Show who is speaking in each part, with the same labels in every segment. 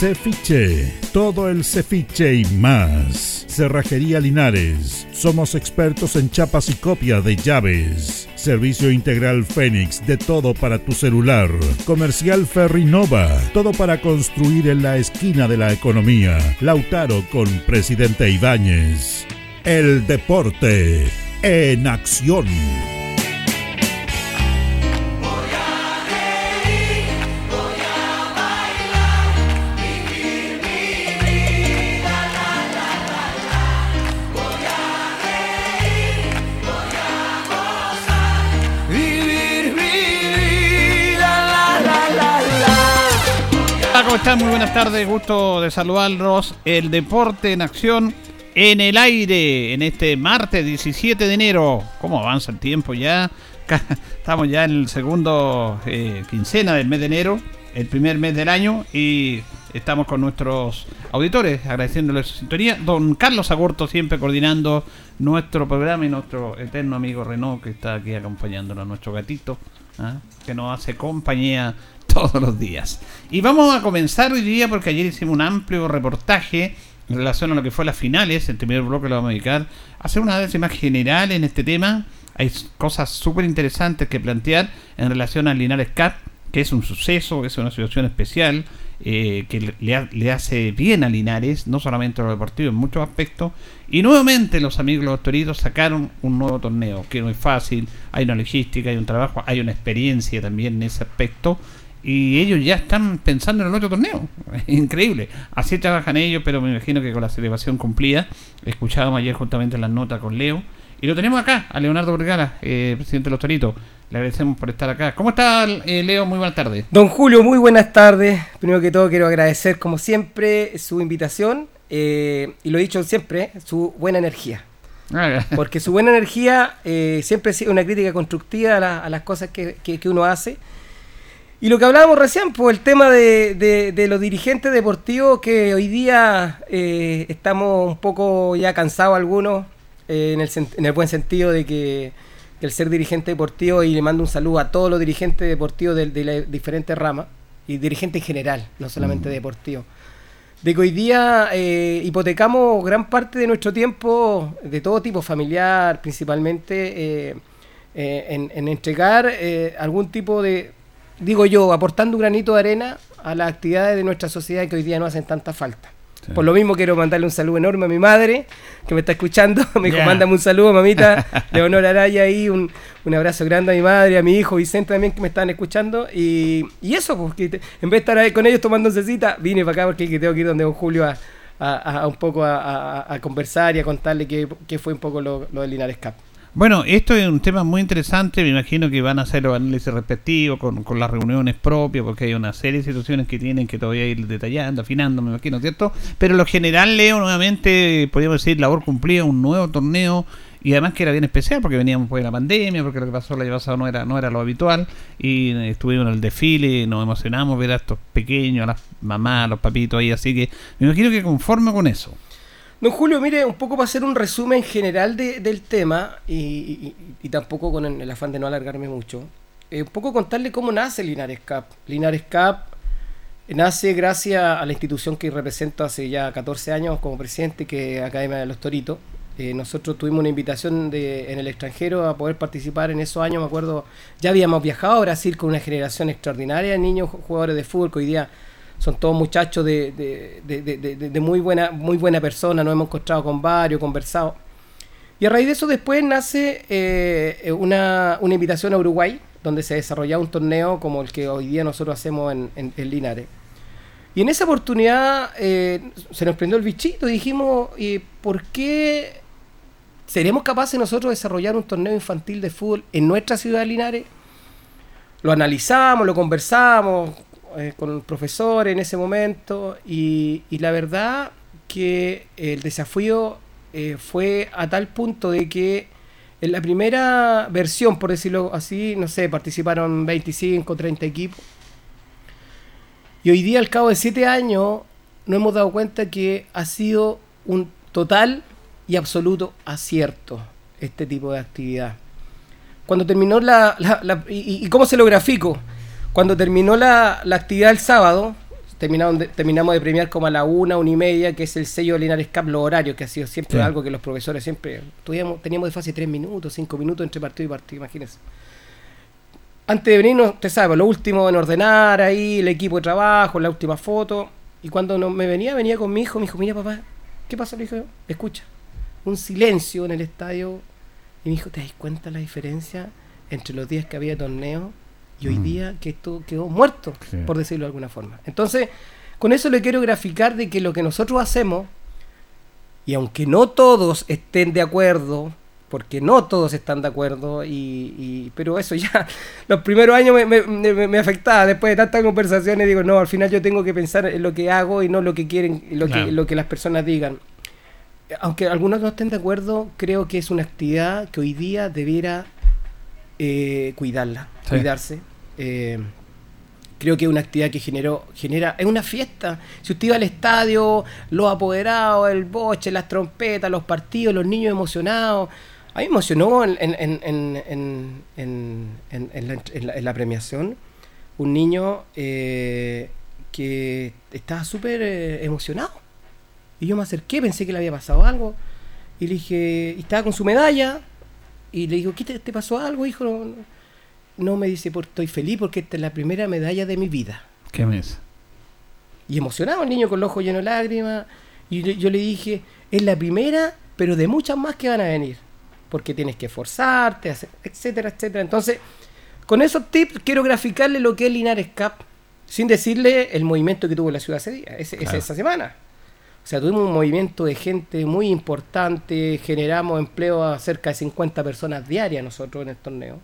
Speaker 1: Cefiche, todo el cefiche y más. Cerrajería Linares, somos expertos en chapas y copia de llaves. Servicio integral Fénix, de todo para tu celular. Comercial Ferrinova, todo para construir en la esquina de la economía. Lautaro con Presidente Ibáñez. El deporte en acción.
Speaker 2: ¿Cómo están? Muy buenas tardes, gusto de saludarlos. El deporte en acción en el aire en este martes 17 de enero. ¿Cómo avanza el tiempo ya? Estamos ya en el segundo eh, quincena del mes de enero, el primer mes del año y estamos con nuestros auditores agradeciéndoles su sintonía. Don Carlos Agurto siempre coordinando nuestro programa y nuestro eterno amigo Renault que está aquí acompañándonos, nuestro gatito, ¿ah? que nos hace compañía todos los días. Y vamos a comenzar hoy día porque ayer hicimos un amplio reportaje en relación a lo que fue las finales. El primer bloque lo vamos a dedicar a hacer una vez más general en este tema. Hay cosas súper interesantes que plantear en relación al Linares Cup, que es un suceso, es una situación especial. Eh, que le, hace bien a Linares, no solamente a lo deportivo, en muchos aspectos. Y nuevamente los amigos los toritos sacaron un nuevo torneo, que no es fácil, hay una logística, hay un trabajo, hay una experiencia también en ese aspecto y ellos ya están pensando en el otro torneo. Increíble. Así trabajan ellos, pero me imagino que con la celebración cumplida. Escuchábamos ayer juntamente las notas con Leo. Y lo tenemos acá, a Leonardo Vergara, eh, presidente de los Toritos. Le agradecemos por estar acá. ¿Cómo está, eh, Leo? Muy buenas tardes.
Speaker 3: Don Julio, muy buenas tardes. Primero que todo, quiero agradecer, como siempre, su invitación. Eh, y lo he dicho siempre, su buena energía. Ah, Porque su buena energía siempre es una crítica constructiva a, las cosas que, que uno hace y lo que hablábamos recién, pues el tema de, de, los dirigentes deportivos que hoy día eh, estamos un poco ya cansados algunos, eh, en, el, en, el, buen sentido de que, el ser dirigente deportivo, y le mando un saludo a todos los dirigentes deportivos de, de las diferentes ramas, y dirigentes en general, no solamente mm. deportivos, de que hoy día eh, hipotecamos gran parte de nuestro tiempo, de todo tipo, familiar principalmente, en, en, entregar algún tipo de digo yo, aportando un granito de arena a las actividades de nuestra sociedad que hoy día no hacen tanta falta. Por lo mismo quiero mandarle un saludo enorme a mi madre, que me está escuchando. Me dijo, mándame un saludo, mamita. Leonor Araya ahí, un, un, abrazo grande a mi madre, a mi hijo Vicente también, que me están escuchando. Y, y eso, pues, en vez de estar ahí con ellos tomando cita, vine para acá porque tengo que ir donde don Julio a, un poco a, conversar y a contarle qué, fue un poco lo, lo del Linares Cup.
Speaker 2: Bueno, esto es un tema muy interesante, me imagino que van a hacer los análisis respectivos con, con las reuniones propias, porque hay una serie de situaciones que tienen que todavía ir detallando, afinando, me imagino, ¿cierto? Pero lo general, Leo, nuevamente, podríamos decir, labor cumplida, un nuevo torneo y además que era bien especial porque veníamos por la pandemia, porque lo que pasó el año pasado no era, no era lo habitual y estuvimos en el desfile, nos emocionamos ver a estos pequeños, a las mamás, a los papitos ahí, así que me imagino que conforme con eso.
Speaker 3: Don Julio, mire, un poco para hacer un resumen general del tema y, tampoco con el, afán de no alargarme mucho, eh, un poco contarle cómo nace Linares Cap. Linares Cap nace gracias a la institución que represento hace ya 14 años como presidente, que es Academia de los Toritos. Eh, nosotros tuvimos una invitación de, en el extranjero a poder participar en esos años, me acuerdo, ya habíamos viajado a Brasil con una generación extraordinaria de niños jugadores de fútbol que hoy día son todos muchachos de, de, muy buena muy buena persona, nos hemos encontrado con varios, conversado. Y a raíz de eso después nace eh, una, invitación a Uruguay, donde se desarrollaba un torneo como el que hoy día nosotros hacemos en, en, Linares. Y en esa oportunidad eh, se nos prendió el bichito y dijimos, ¿y ¿por qué seremos capaces nosotros de desarrollar un torneo infantil de fútbol en nuestra ciudad de Linares? Lo analizamos, lo conversamos, eh, con el profesor en ese momento y, la verdad que el desafío eh, fue a tal punto de que en la primera versión, por decirlo así, no sé, participaron 25, 30 equipos. Y hoy día, al cabo de 7 años, nos hemos dado cuenta que ha sido un total y absoluto acierto este tipo de actividad. Cuando terminó la... y, y, cómo se lo grafico? Cuando terminó la, actividad el sábado, terminamos de premiar como a la una, una y media, que es el sello de Linares Cup, los horarios, que ha sido siempre algo que los profesores siempre teníamos de fase tres minutos, cinco minutos entre partido y partido, imagínense. Antes de venirnos, usted sabe, lo último en ordenar ahí, el equipo de trabajo, la última foto. Y cuando no, me venía, venía con mi hijo, me dijo, mira papá, ¿qué pasa? Le dije, escucha, un silencio en el estadio. Y me dijo, ¿te das cuenta la diferencia entre los días que había torneo y hoy mm. día que esto quedó muerto, por decirlo de alguna forma. Entonces, con eso le quiero graficar de que lo que nosotros hacemos, y aunque no todos estén de acuerdo, porque no todos están de acuerdo, y, pero eso ya, los primeros años me, me, afectaba, después de tantas conversaciones digo, no, al final yo tengo que pensar en lo que hago y no lo que quieren, lo, que, lo que las personas digan. Aunque algunos no estén de acuerdo, creo que es una actividad que hoy día debiera eh, cuidarla, cuidarse. Eh, creo que es una actividad que generó, genera, es una fiesta. Si usted iba al estadio, los apoderados, el boche, las trompetas, los partidos, los niños emocionados. A mí me emocionó en, la, premiación un niño eh, que estaba súper eh, emocionado. Y yo me acerqué, pensé que le había pasado algo. Y le dije, y estaba con su medalla. Y le digo, ¿qué te, pasó algo, hijo? Me dice, porque estoy feliz porque esta es la primera medalla de mi vida.
Speaker 2: ¿Qué mes?
Speaker 3: Y emocionado el niño con los ojos llenos de lágrimas. Y yo le dije, es la primera, pero de muchas más que van a venir. Porque tienes que esforzarte, etcétera, etcétera. Entonces, con esos tips quiero graficarle lo que es Linares Cup, sin decirle el movimiento que tuvo la ciudad ese día, esa semana. O sea, tuvimos un movimiento de gente muy importante, generamos empleo a cerca de 50 personas diarias nosotros en el torneo.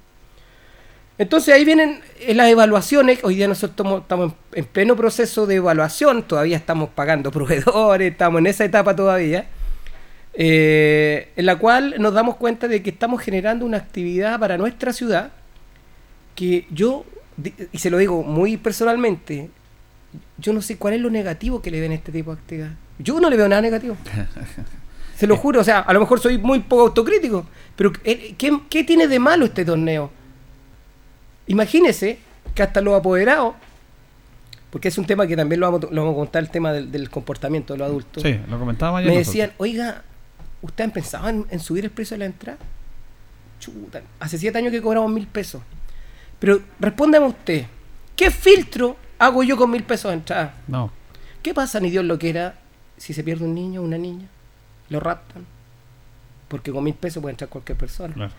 Speaker 3: Entonces ahí vienen eh, las evaluaciones. Hoy día nosotros estamos en pleno proceso de evaluación, todavía estamos pagando proveedores, estamos en esa etapa todavía, eh, en la cual nos damos cuenta de que estamos generando una actividad para nuestra ciudad que yo, y se lo digo muy personalmente, yo no sé cuál es lo negativo que le ven a este tipo de actividad. Yo no le veo nada negativo. Se lo juro, o sea, a lo mejor soy muy poco autocrítico, pero eh, ¿qué, qué tiene de malo este torneo? Imagínese que hasta los apoderados, porque es un tema que también lo vamos, lo vamos a contar, el tema del, comportamiento de los adultos.
Speaker 2: Sí, lo comentaba
Speaker 3: Me decían, oiga, ¿usted han pensado en, subir el precio de la entrada? Chuta, hace siete años que cobramos mil pesos. Pero respóndame usted, ¿qué filtro hago yo con mil pesos de entrada?
Speaker 2: No.
Speaker 3: ¿Qué pasa, ni Dios lo que era, si se pierde un niño o una niña? Lo raptan. Porque con mil pesos puede entrar cualquier persona. Claro.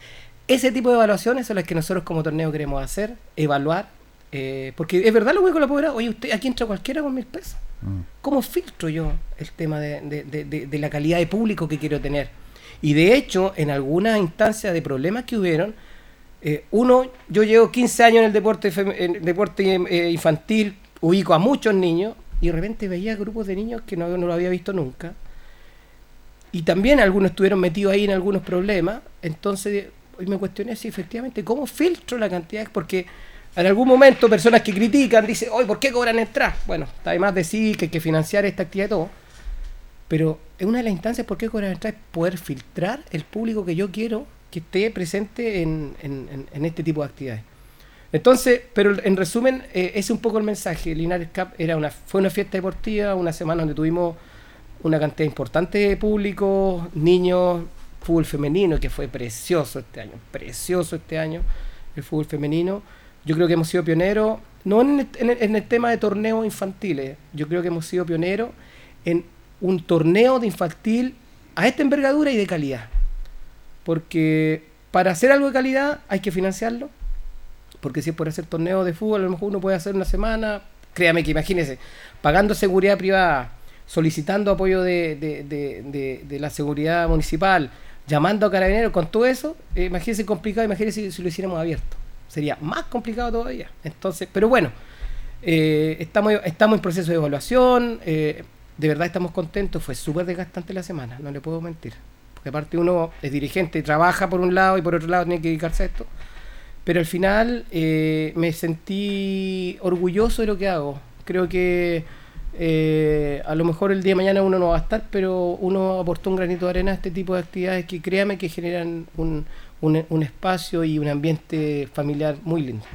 Speaker 3: Ese tipo de evaluaciones son las que nosotros como torneo queremos hacer, evaluar, eh, porque es verdad lo con la pobreza, oye, usted aquí entra cualquiera con mil pesos. Mm. ¿Cómo filtro yo el tema de, la calidad de público que quiero tener? Y de hecho, en algunas instancias de problemas que hubieron, eh, uno, yo llevo 15 años en el deporte, en deporte eh, infantil, ubico a muchos niños, y de repente veía grupos de niños que no, no lo había visto nunca. Y también algunos estuvieron metidos ahí en algunos problemas. Entonces, hoy me cuestioné si efectivamente, ¿cómo filtro la cantidad? Porque en algún momento personas que critican dicen, hoy ¿por qué cobran entrar? Bueno, además decir que hay que financiar esta actividad y todo. Pero en una de las instancias, ¿por qué cobran entrar? Es poder filtrar el público que yo quiero que esté presente en, este tipo de actividades. Entonces, pero en resumen, eh, ese es un poco el mensaje. Linares Cup era una, fue una fiesta deportiva, una semana donde tuvimos una cantidad importante de público, niños, fútbol femenino, que fue precioso este año, precioso este año, el fútbol femenino yo creo que hemos sido pioneros, no en el, tema de torneos infantiles, yo creo que hemos sido pioneros en un torneo de infantil a esta envergadura y de calidad. Porque para hacer algo de calidad hay que financiarlo. Porque si es por hacer torneos de fútbol, a lo mejor uno puede hacer una semana. Créame que imagínese, pagando seguridad privada, solicitando apoyo de, la seguridad municipal, llamando a carabineros, con todo eso, eh, imagínese complicado, imagínese si lo hiciéramos abierto sería más complicado todavía. Entonces, pero bueno, eh, estamos, estamos en proceso de evaluación, eh, de verdad estamos contentos, fue súper desgastante la semana, no le puedo mentir. Porque aparte uno es dirigente, trabaja por un lado y por otro lado tiene que dedicarse a esto. Pero al final eh, me sentí orgulloso de lo que hago. Creo que a lo mejor el día de mañana uno no va a estar, pero uno aportó un granito de arena a este tipo de actividades que créame que generan un, un, espacio y un ambiente familiar muy lindo.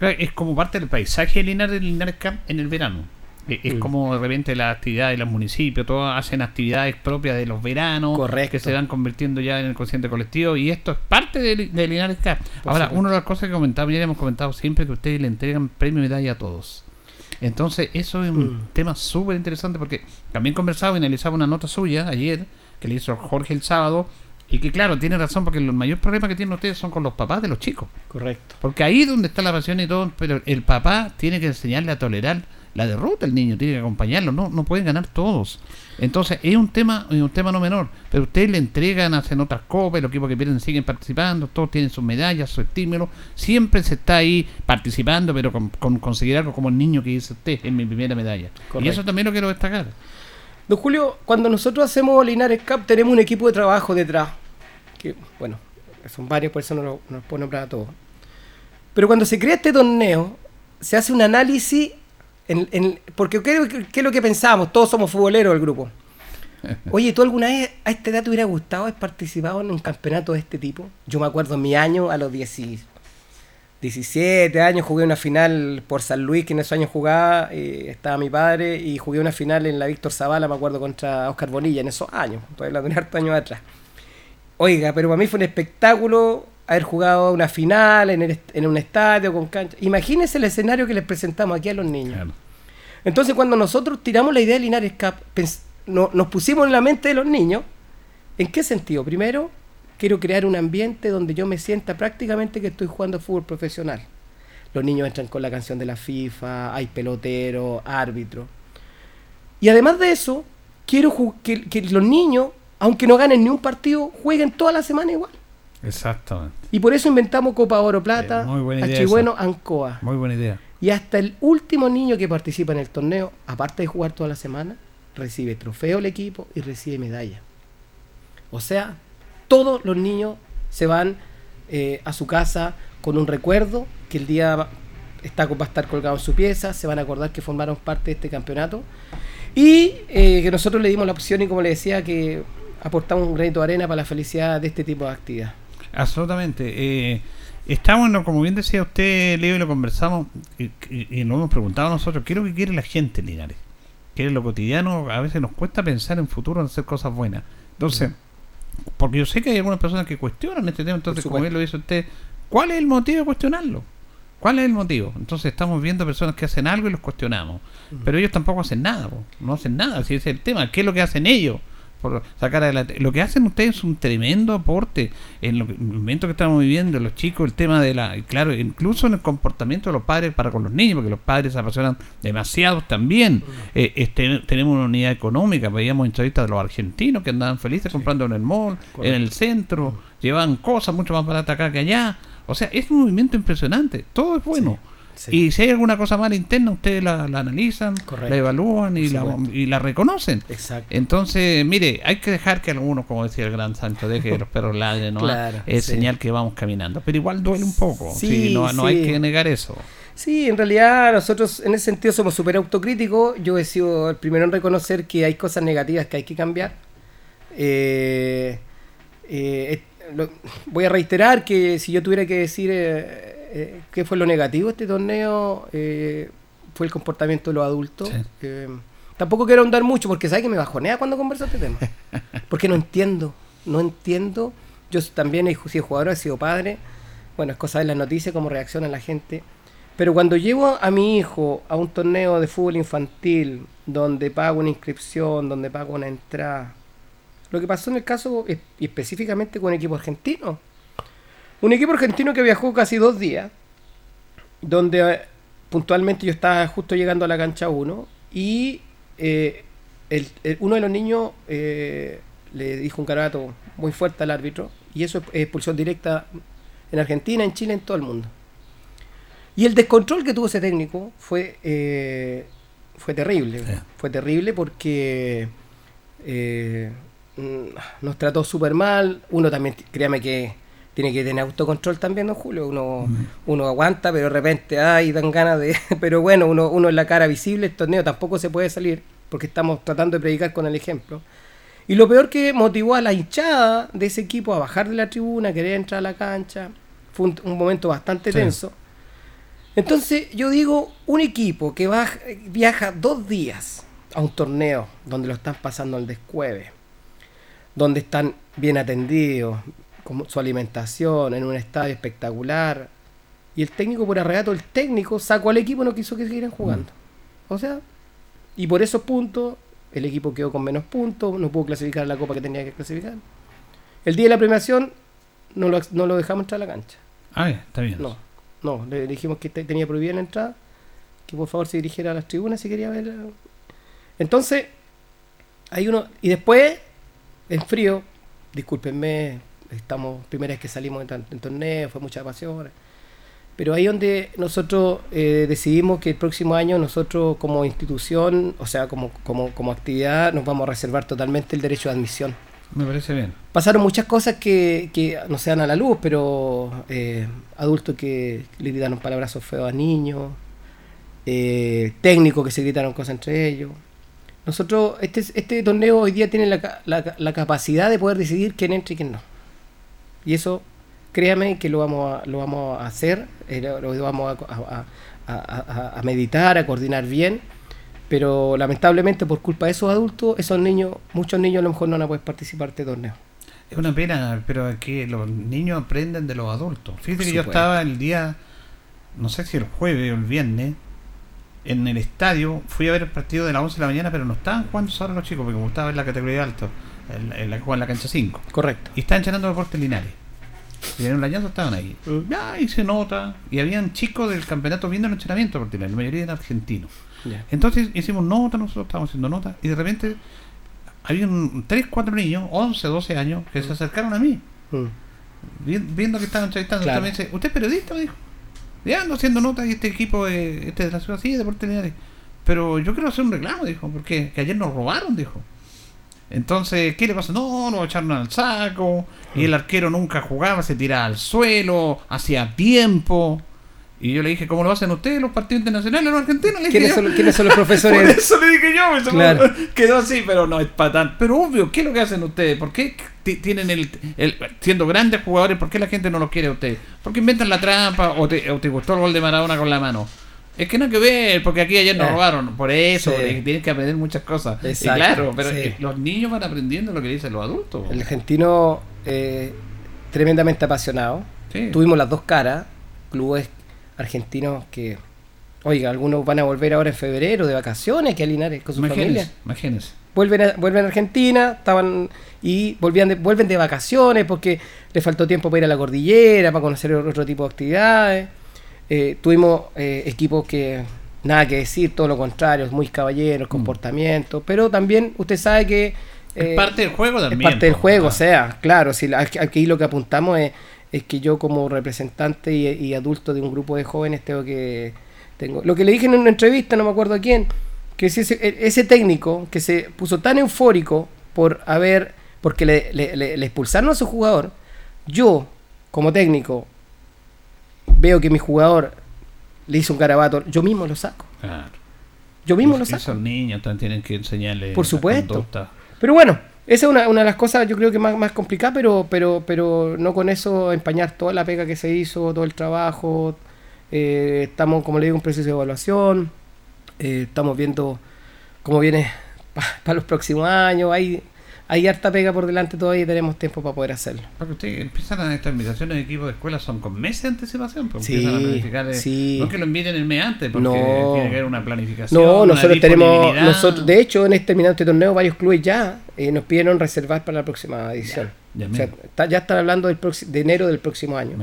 Speaker 2: Es como parte del paisaje de Linares, Linares Camp en el verano. E, es mm. como de repente la actividad de los municipios, todos hacen actividades propias de los veranos que se van convirtiendo ya en el consciente colectivo y esto es parte de, Linares Camp. Ahora, una de las cosas que comentaba, ya hemos comentado siempre que ustedes le entregan premio y medalla a todos. Entonces, eso es un mm. tema súper interesante porque también conversaba y analizaba una nota suya ayer que le hizo Jorge el sábado y que claro, tiene razón, porque el mayor problema que tienen ustedes son con los papás de los chicos.
Speaker 3: Correcto.
Speaker 2: Porque ahí es donde está la pasión y todo, pero el papá tiene que enseñarle a tolerar la derrota el niño, tiene que acompañarlo, no, no pueden ganar todos. Entonces, es un tema, es un tema no menor, pero ustedes le entregan, hacen otras copas, los equipos que pierden siguen participando, todos tienen sus medallas, su estímulo, siempre se está ahí participando, pero con, conseguir algo como el niño que dice usted en mi primera medalla. Y eso también lo quiero destacar.
Speaker 3: Don Julio, cuando nosotros hacemos Linares Cup tenemos un equipo de trabajo detrás, que bueno, son varias personas, no nos puedo nombrar a todos. Pero cuando se crea este torneo, se hace un análisis, en, porque ¿qué, es lo que pensamos? Todos somos futboleros del grupo. Oye, ¿tú alguna vez a esta edad te hubiera gustado haber participado en un campeonato de este tipo? Yo me acuerdo en mi año, a los 10, 17 años jugué una final por San Luis, que en esos años jugaba, eh, estaba mi padre, y jugué una final en la Víctor Zavala, me acuerdo, contra Oscar Bonilla en esos años, todavía la harto años atrás. Oiga, pero para mí fue un espectáculo haber jugado una final en, un estadio con cancha. Imagínense el escenario que les presentamos aquí a los niños. Entonces, cuando nosotros tiramos la idea de Linares Cup, nos pusimos en la mente de los niños, ¿en qué sentido? Primero, quiero crear un ambiente donde yo me sienta prácticamente que estoy jugando fútbol profesional. Los niños entran con la canción de la FIFA, hay pelotero, árbitro. Y además de eso, quiero que, los niños, aunque no ganen ni un partido, jueguen toda la semana igual.
Speaker 2: Exactamente.
Speaker 3: Y por eso inventamos Copa Oro Plata, eh, Ancoa.
Speaker 2: Muy buena idea.
Speaker 3: Y hasta el último niño que participa en el torneo, aparte de jugar toda la semana, recibe trofeo el equipo y recibe medalla. O sea, todos los niños se van eh, a su casa con un recuerdo que el día está, va a estar colgado en su pieza, se van a acordar que formaron parte de este campeonato y eh, que nosotros le dimos la opción y como le decía que aportamos un granito de arena para la felicidad de este tipo de actividad.
Speaker 2: Absolutamente. Eh, estamos, como bien decía usted, Leo, y lo conversamos y, y, nos hemos preguntado nosotros, ¿qué es lo que quiere la gente, Linares? ¿Qué es lo cotidiano? A veces nos cuesta pensar en futuro, en hacer cosas buenas. Entonces, porque yo sé que hay algunas personas que cuestionan este tema, entonces, como bien lo dice usted, ¿cuál es el motivo de cuestionarlo? ¿Cuál es el motivo? Entonces estamos viendo personas que hacen algo y los cuestionamos. Pero ellos tampoco hacen nada, no hacen nada, si ese es el tema. ¿Qué es lo que hacen ellos? Por sacar adelante. Lo que hacen ustedes es un tremendo aporte en, lo el momento que estamos viviendo, los chicos, el tema de la, claro, incluso en el comportamiento de los padres para con los niños, porque los padres se apasionan demasiado también. Eh, este, tenemos una unidad económica, veíamos entrevistas de los argentinos que andaban felices comprando en el mall, en el centro, llevaban cosas mucho más baratas acá que allá. O sea, es un movimiento impresionante, todo es bueno. Y si hay alguna cosa mala interna, ustedes la, analizan, la evalúan y la, y la, reconocen. Exacto. Entonces, mire, hay que dejar que algunos, como decía el gran Sancho, deje que los perros ladren, ¿no? es señal que vamos caminando. Pero igual duele un poco. Sí, no, no hay que negar eso.
Speaker 3: Sí, en realidad nosotros en ese sentido somos súper autocríticos. Yo he sido el primero en reconocer que hay cosas negativas que hay que cambiar. Eh, eh, voy a reiterar que si yo tuviera que decir eh, eh, ¿qué fue lo negativo de este torneo? Eh, fue el comportamiento de los adultos. Eh, tampoco quiero ahondar mucho porque sabes que me bajonea cuando converso este tema. Porque no entiendo, no entiendo. Yo también he sido jugador, he sido padre. Bueno, es cosa de las noticias, cómo reacciona la gente. Pero cuando llevo a mi hijo a un torneo de fútbol infantil, donde pago una inscripción, donde pago una entrada, lo que pasó en el caso, específicamente con un equipo argentino, un equipo argentino que viajó casi dos días, donde eh, puntualmente yo estaba justo llegando a la cancha 1 y eh, uno de los niños eh, le dijo un carato muy fuerte al árbitro y eso es expulsión directa en Argentina, en Chile, en todo el mundo. Y el descontrol que tuvo ese técnico fue, fue terrible. Fue terrible porque mm, nos trató súper mal. Uno también, créame que tiene que tener autocontrol también, don Julio. Uno, uno aguanta, pero de repente, ay, dan ganas de. Pero bueno, uno, uno en la cara visible, el torneo tampoco se puede salir, porque estamos tratando de predicar con el ejemplo. Y lo peor que motivó a la hinchada de ese equipo a bajar de la tribuna, querer entrar a la cancha, fue un, momento bastante tenso. Entonces, yo digo, un equipo que viaja dos días a un torneo donde lo están pasando al descueve, donde están bien atendidos, su alimentación, en un estadio espectacular. Y el técnico, por arrebato, el técnico sacó al equipo no quiso que siguieran jugando. Mm. O sea, y por esos puntos, el equipo quedó con menos puntos, no pudo clasificar la copa que tenía que clasificar. El día de la premiación, no lo, no lo dejamos entrar a la cancha.
Speaker 2: Ah, está bien.
Speaker 3: No, no, le dijimos que tenía prohibida la entrada, que por favor se dirigiera a las tribunas si quería ver. Entonces, hay uno. Y después, en frío, discúlpenme, estamos, primera vez que salimos en, torneo, fue mucha pasión. Pero ahí donde nosotros eh, decidimos que el próximo año nosotros como institución, o sea, como, como, como actividad, nos vamos a reservar totalmente el derecho de admisión.
Speaker 2: Me parece bien.
Speaker 3: Pasaron muchas cosas que, que no se dan a la luz, pero eh, adultos que le gritaron palabrazos feos a niños, eh, técnicos que se gritaron cosas entre ellos. Nosotros, este, este torneo hoy día tiene la, la, la capacidad de poder decidir quién entra y quién no. Y eso, créame que lo vamos a, lo vamos a hacer, eh, lo, vamos a, meditar, a coordinar bien, pero lamentablemente por culpa de esos adultos, esos niños, muchos niños a lo mejor no van a poder participar de este torneo.
Speaker 2: Es una pena, pero que los niños aprenden de los adultos. Fíjate que yo estaba el día, no sé si el jueves o el viernes, en el estadio, fui a ver el partido de las 11 de la mañana, pero no estaban jugando solo los chicos, porque me gustaba ver la categoría de alto en, la que juegan la cancha 5.
Speaker 3: Correcto.
Speaker 2: Y estaban llenando deportes Linares. Y en un lañazo estaban ahí. Mm. Ya, y se nota. Y habían chicos del campeonato viendo el entrenamiento porque la mayoría eran argentinos. Entonces hicimos nota, nosotros estábamos haciendo nota, y de repente había 3, 4 niños, 11, 12 años, que se mm. acercaron a mí. Mm. Viendo que estaban entrevistando. Claro. Me dice, ¿usted es periodista? Me dijo. Ya ando haciendo nota y este equipo este de la ciudad, sí, de Deportes Linares. Pero yo quiero hacer un reclamo, dijo, porque que ayer nos robaron, dijo. Entonces, ¿qué le pasa? No, lo echaron al saco. Y el arquero nunca jugaba, se tiraba al suelo, hacía tiempo. Y yo le dije, ¿cómo lo hacen ustedes los partidos internacionales los argentinos?
Speaker 3: ¿Quiénes, son, los profesores?
Speaker 2: Por eso le dije yo, quedó así, pero no es para tan. Pero obvio, ¿qué es lo que hacen ustedes? ¿Por qué tienen el, siendo grandes jugadores, por qué la gente no los quiere a ustedes? ¿Por qué inventan la trampa o te, o te gustó el gol de Maradona con la mano? Es que no hay que ver, porque aquí ayer nos eh, robaron. Por eso, tienes que aprender muchas cosas. claro, pero los niños van aprendiendo lo que dicen los adultos.
Speaker 3: El argentino, eh, tremendamente apasionado. Tuvimos las dos caras. Clubes argentinos que Oiga, algunos van a volver ahora en febrero de vacaciones, que a Linares con su familia.
Speaker 2: Imagínense.
Speaker 3: Vuelven a, vuelven a Argentina, estaban y volvían de, vuelven de vacaciones porque les faltó tiempo para ir a la cordillera, para conocer otro tipo de actividades. Eh, tuvimos eh, equipos que nada que decir, todo lo contrario, muy caballeros, mm. comportamiento, pero también usted sabe que...
Speaker 2: es eh, parte del juego también.
Speaker 3: Es parte del juego, o sea, claro, si aquí lo que apuntamos es, es que yo como representante y, adulto de un grupo de jóvenes tengo que... tengo Lo que le dije en una entrevista, no me acuerdo a quién, que ese, ese técnico que se puso tan eufórico por haber, porque le, le expulsaron a su jugador, yo como técnico veo que mi jugador le hizo un garabato, yo mismo lo saco. Claro. Yo mismo lo saco.
Speaker 2: Esos niños también tienen que enseñarle.
Speaker 3: Por supuesto. Pero bueno, esa es una, una, de las cosas, yo creo que más, más complicada, pero, pero, pero no con eso empañar toda la pega que se hizo, todo el trabajo. Eh, estamos, como le digo, en un proceso de evaluación. Eh, estamos viendo cómo viene para los próximos años. Hay hay harta pega por delante todavía y tenemos tiempo para poder hacerlo.
Speaker 2: Porque usted empiezan a estas invitaciones de equipos de escuela son con meses de anticipación, porque
Speaker 3: sí, a planificar,
Speaker 2: sí. no que lo envíen el mes antes, porque no. tiene que haber una planificación.
Speaker 3: No, nosotros tenemos, nosotros, de hecho, en este terminante torneo varios clubes ya eh, nos pidieron reservar para la próxima edición. Ya, ya, están hablando del de enero del próximo año.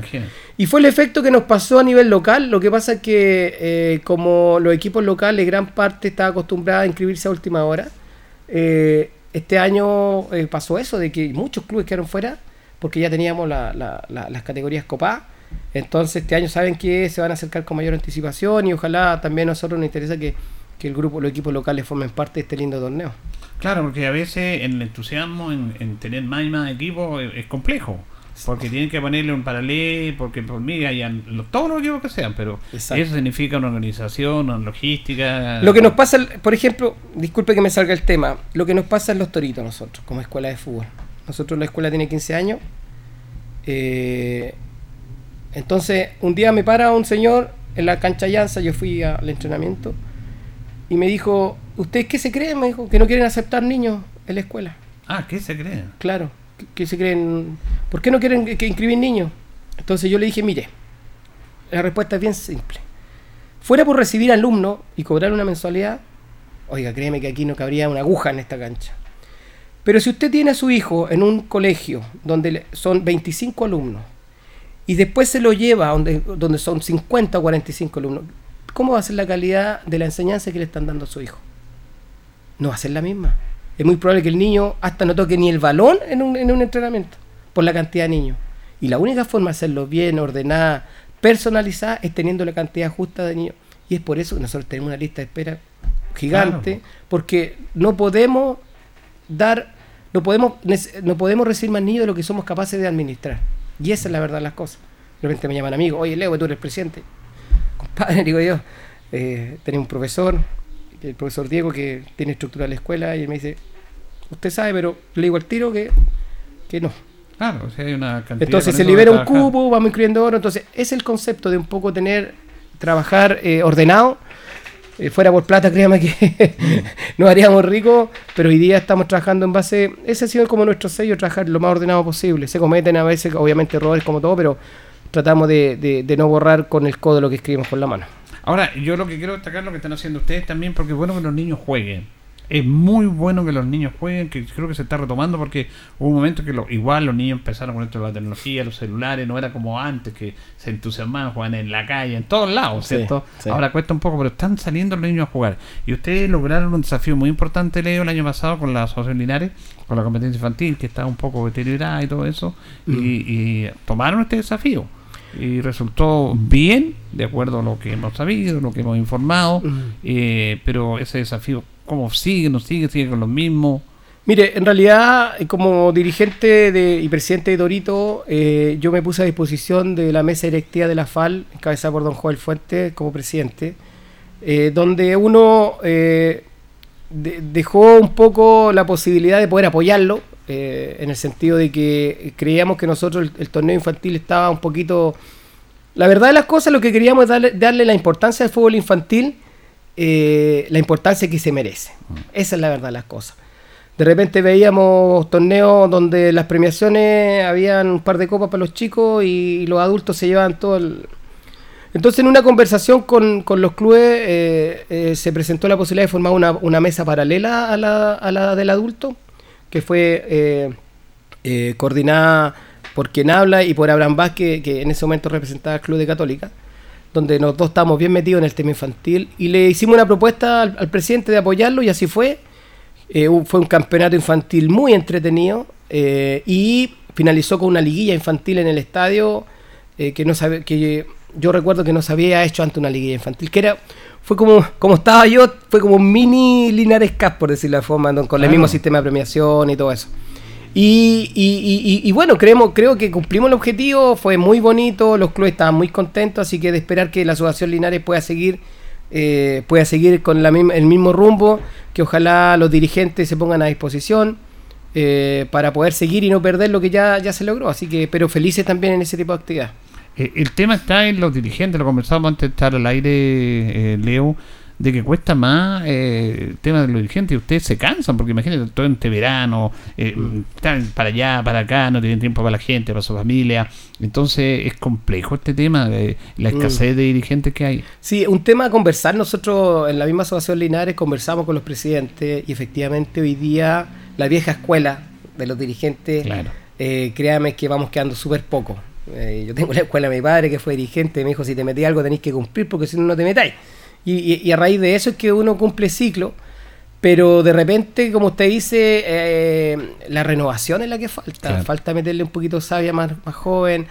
Speaker 3: Y fue el efecto que nos pasó a nivel local. Lo que pasa es que eh, como los equipos locales, gran parte estaba acostumbrada a inscribirse a última hora, eh, este año eh, pasó eso, de que muchos clubes quedaron fuera porque ya teníamos las categorías copadas. Entonces este año saben que se van a acercar con mayor anticipación y ojalá también a nosotros nos interesa que, el grupo, los equipos locales formen parte de este lindo torneo.
Speaker 2: Claro, porque a veces el entusiasmo en, tener más y más equipos es complejo. Porque tienen que ponerle un paralelo, porque por mí hayan todos los equipos que sean, pero eso significa una organización, una logística.
Speaker 3: Lo que nos pasa, por ejemplo, disculpe que me salga el tema, lo que nos pasa en los toritos nosotros, como escuela de fútbol. Nosotros la escuela tiene 15 años. Eh, entonces, un día me para un señor en la cancha Llanza, yo fui al entrenamiento, y me dijo, ¿ustedes qué se creen? Me dijo, que no quieren aceptar niños en la escuela.
Speaker 2: Ah, ¿qué se creen?
Speaker 3: Claro que se creen, ¿por qué no quieren que inscribir niños? Entonces yo le dije, mire, la respuesta es bien simple. Fuera por recibir alumnos y cobrar una mensualidad, oiga, créeme que aquí no cabría una aguja en esta cancha. Pero si usted tiene a su hijo en un colegio donde son 25 alumnos y después se lo lleva donde, donde son 50 o 45 alumnos, ¿cómo va a ser la calidad de la enseñanza que le están dando a su hijo? No va a ser la misma es muy probable que el niño hasta no toque ni el balón en un, en un entrenamiento, por la cantidad de niños. Y la única forma de hacerlo bien, ordenada, personalizada, es teniendo la cantidad justa de niños. Y es por eso que nosotros tenemos una lista de espera gigante, porque no podemos dar, no podemos, no podemos recibir más niños de lo que somos capaces de administrar. Y esa es la verdad de las cosas. De repente me llaman amigos, oye Leo, tú eres presidente. Compadre, digo yo, eh, tenía un profesor, el profesor Diego, que tiene estructura de la escuela, y él me dice, usted sabe, pero le digo al tiro que, que no.
Speaker 2: Claro, o sea, hay una cantidad
Speaker 3: Entonces se libera un cubo, vamos incluyendo oro. Entonces, es el concepto de un poco tener, trabajar eh, ordenado. Eh, fuera por plata, créame que nos haríamos ricos, pero hoy día estamos trabajando en base. Ese ha sido como nuestro sello, trabajar lo más ordenado posible. Se cometen a veces, obviamente, errores como todo, pero tratamos de, de no borrar con el codo lo que escribimos con la mano.
Speaker 2: Ahora, yo lo que quiero destacar lo que están haciendo ustedes también, porque es bueno que los niños jueguen. Es muy bueno que los niños jueguen, que creo que se está retomando porque hubo un momento que lo, igual los niños empezaron con esto de la tecnología, los celulares, no era como antes que se entusiasmaban, jugaban en la calle, en todos lados, ¿cierto? Ahora cuesta un poco, pero están saliendo los niños a jugar. Y ustedes lograron un desafío muy importante, Leo, el año pasado con la Asociación Linares, con la competencia infantil, que estaba un poco deteriorada y todo eso, y, mm. y tomaron este desafío y resultó bien, de acuerdo a lo que hemos sabido, lo que hemos informado, eh, pero ese desafío, ¿cómo sigue? ¿No sigue? ¿Sigue con lo mismo?
Speaker 3: Mire, en realidad, como dirigente de, y presidente de Dorito, eh, yo me puse a disposición de la mesa directiva de la FAL, encabezada por don Joel Fuentes como presidente, eh, donde uno dejó un poco la posibilidad de poder apoyarlo, eh, en el sentido de que creíamos que nosotros el, torneo infantil estaba un poquito... La verdad de las cosas, lo que queríamos es darle, darle la importancia al fútbol infantil, eh, la importancia que se merece. Mm. Esa es la verdad de las cosas. De repente veíamos torneos donde las premiaciones habían un par de copas para los chicos y los adultos se llevaban todo el, Entonces, en una conversación con, con los clubes, eh, eh, se presentó la posibilidad de formar una, una mesa paralela a la, a la, del adulto, que fue eh, coordinada por quien habla y por Abraham Vázquez, que en ese momento representaba el Club de Católica, donde nosotros estábamos bien metidos en el tema infantil, y le hicimos una propuesta al, presidente de apoyarlo, y así fue. fue un campeonato infantil muy entretenido, y finalizó con una liguilla infantil en el estadio, que no sabe, que yo recuerdo que no se había hecho antes una liguilla infantil, que era, fue como, como estaba yo, fue como un mini Linares Cup, por decirlo de forma, con el mismo sistema de premiación y todo eso. Y, y, y, bueno, creemos, creo que cumplimos el objetivo, fue muy bonito, los clubes estaban muy contentos, así que de esperar que la Asociación Linares pueda seguir, eh, pueda seguir con la el mismo rumbo, que ojalá los dirigentes se pongan a disposición. Eh, para poder seguir y no perder lo que ya, ya se logró. Así que, pero felices también en ese tipo de actividad.
Speaker 2: Eh, el tema está en los dirigentes, lo conversábamos antes de estar al aire, eh, Leo, de que cuesta más eh, el tema de los dirigentes y ustedes se cansan, porque imagínate todo este verano, mm. están para allá, para acá, no tienen tiempo para la gente, para su familia. Entonces es complejo este tema de la mm. escasez de dirigentes que hay.
Speaker 3: Sí, un tema a conversar. Nosotros en la misma asociación Linares conversamos con los presidentes y efectivamente hoy día la vieja escuela de los dirigentes, créame que vamos quedando súper poco. Eh, yo tengo la escuela de mi padre que fue dirigente, me dijo, si te metí algo tenéis que cumplir porque si no, no te metáis. Y, a raíz de eso es que uno cumple ciclo, pero de repente, como usted dice, eh, la renovación es la que falta. Falta meterle un poquito sabia más, más joven.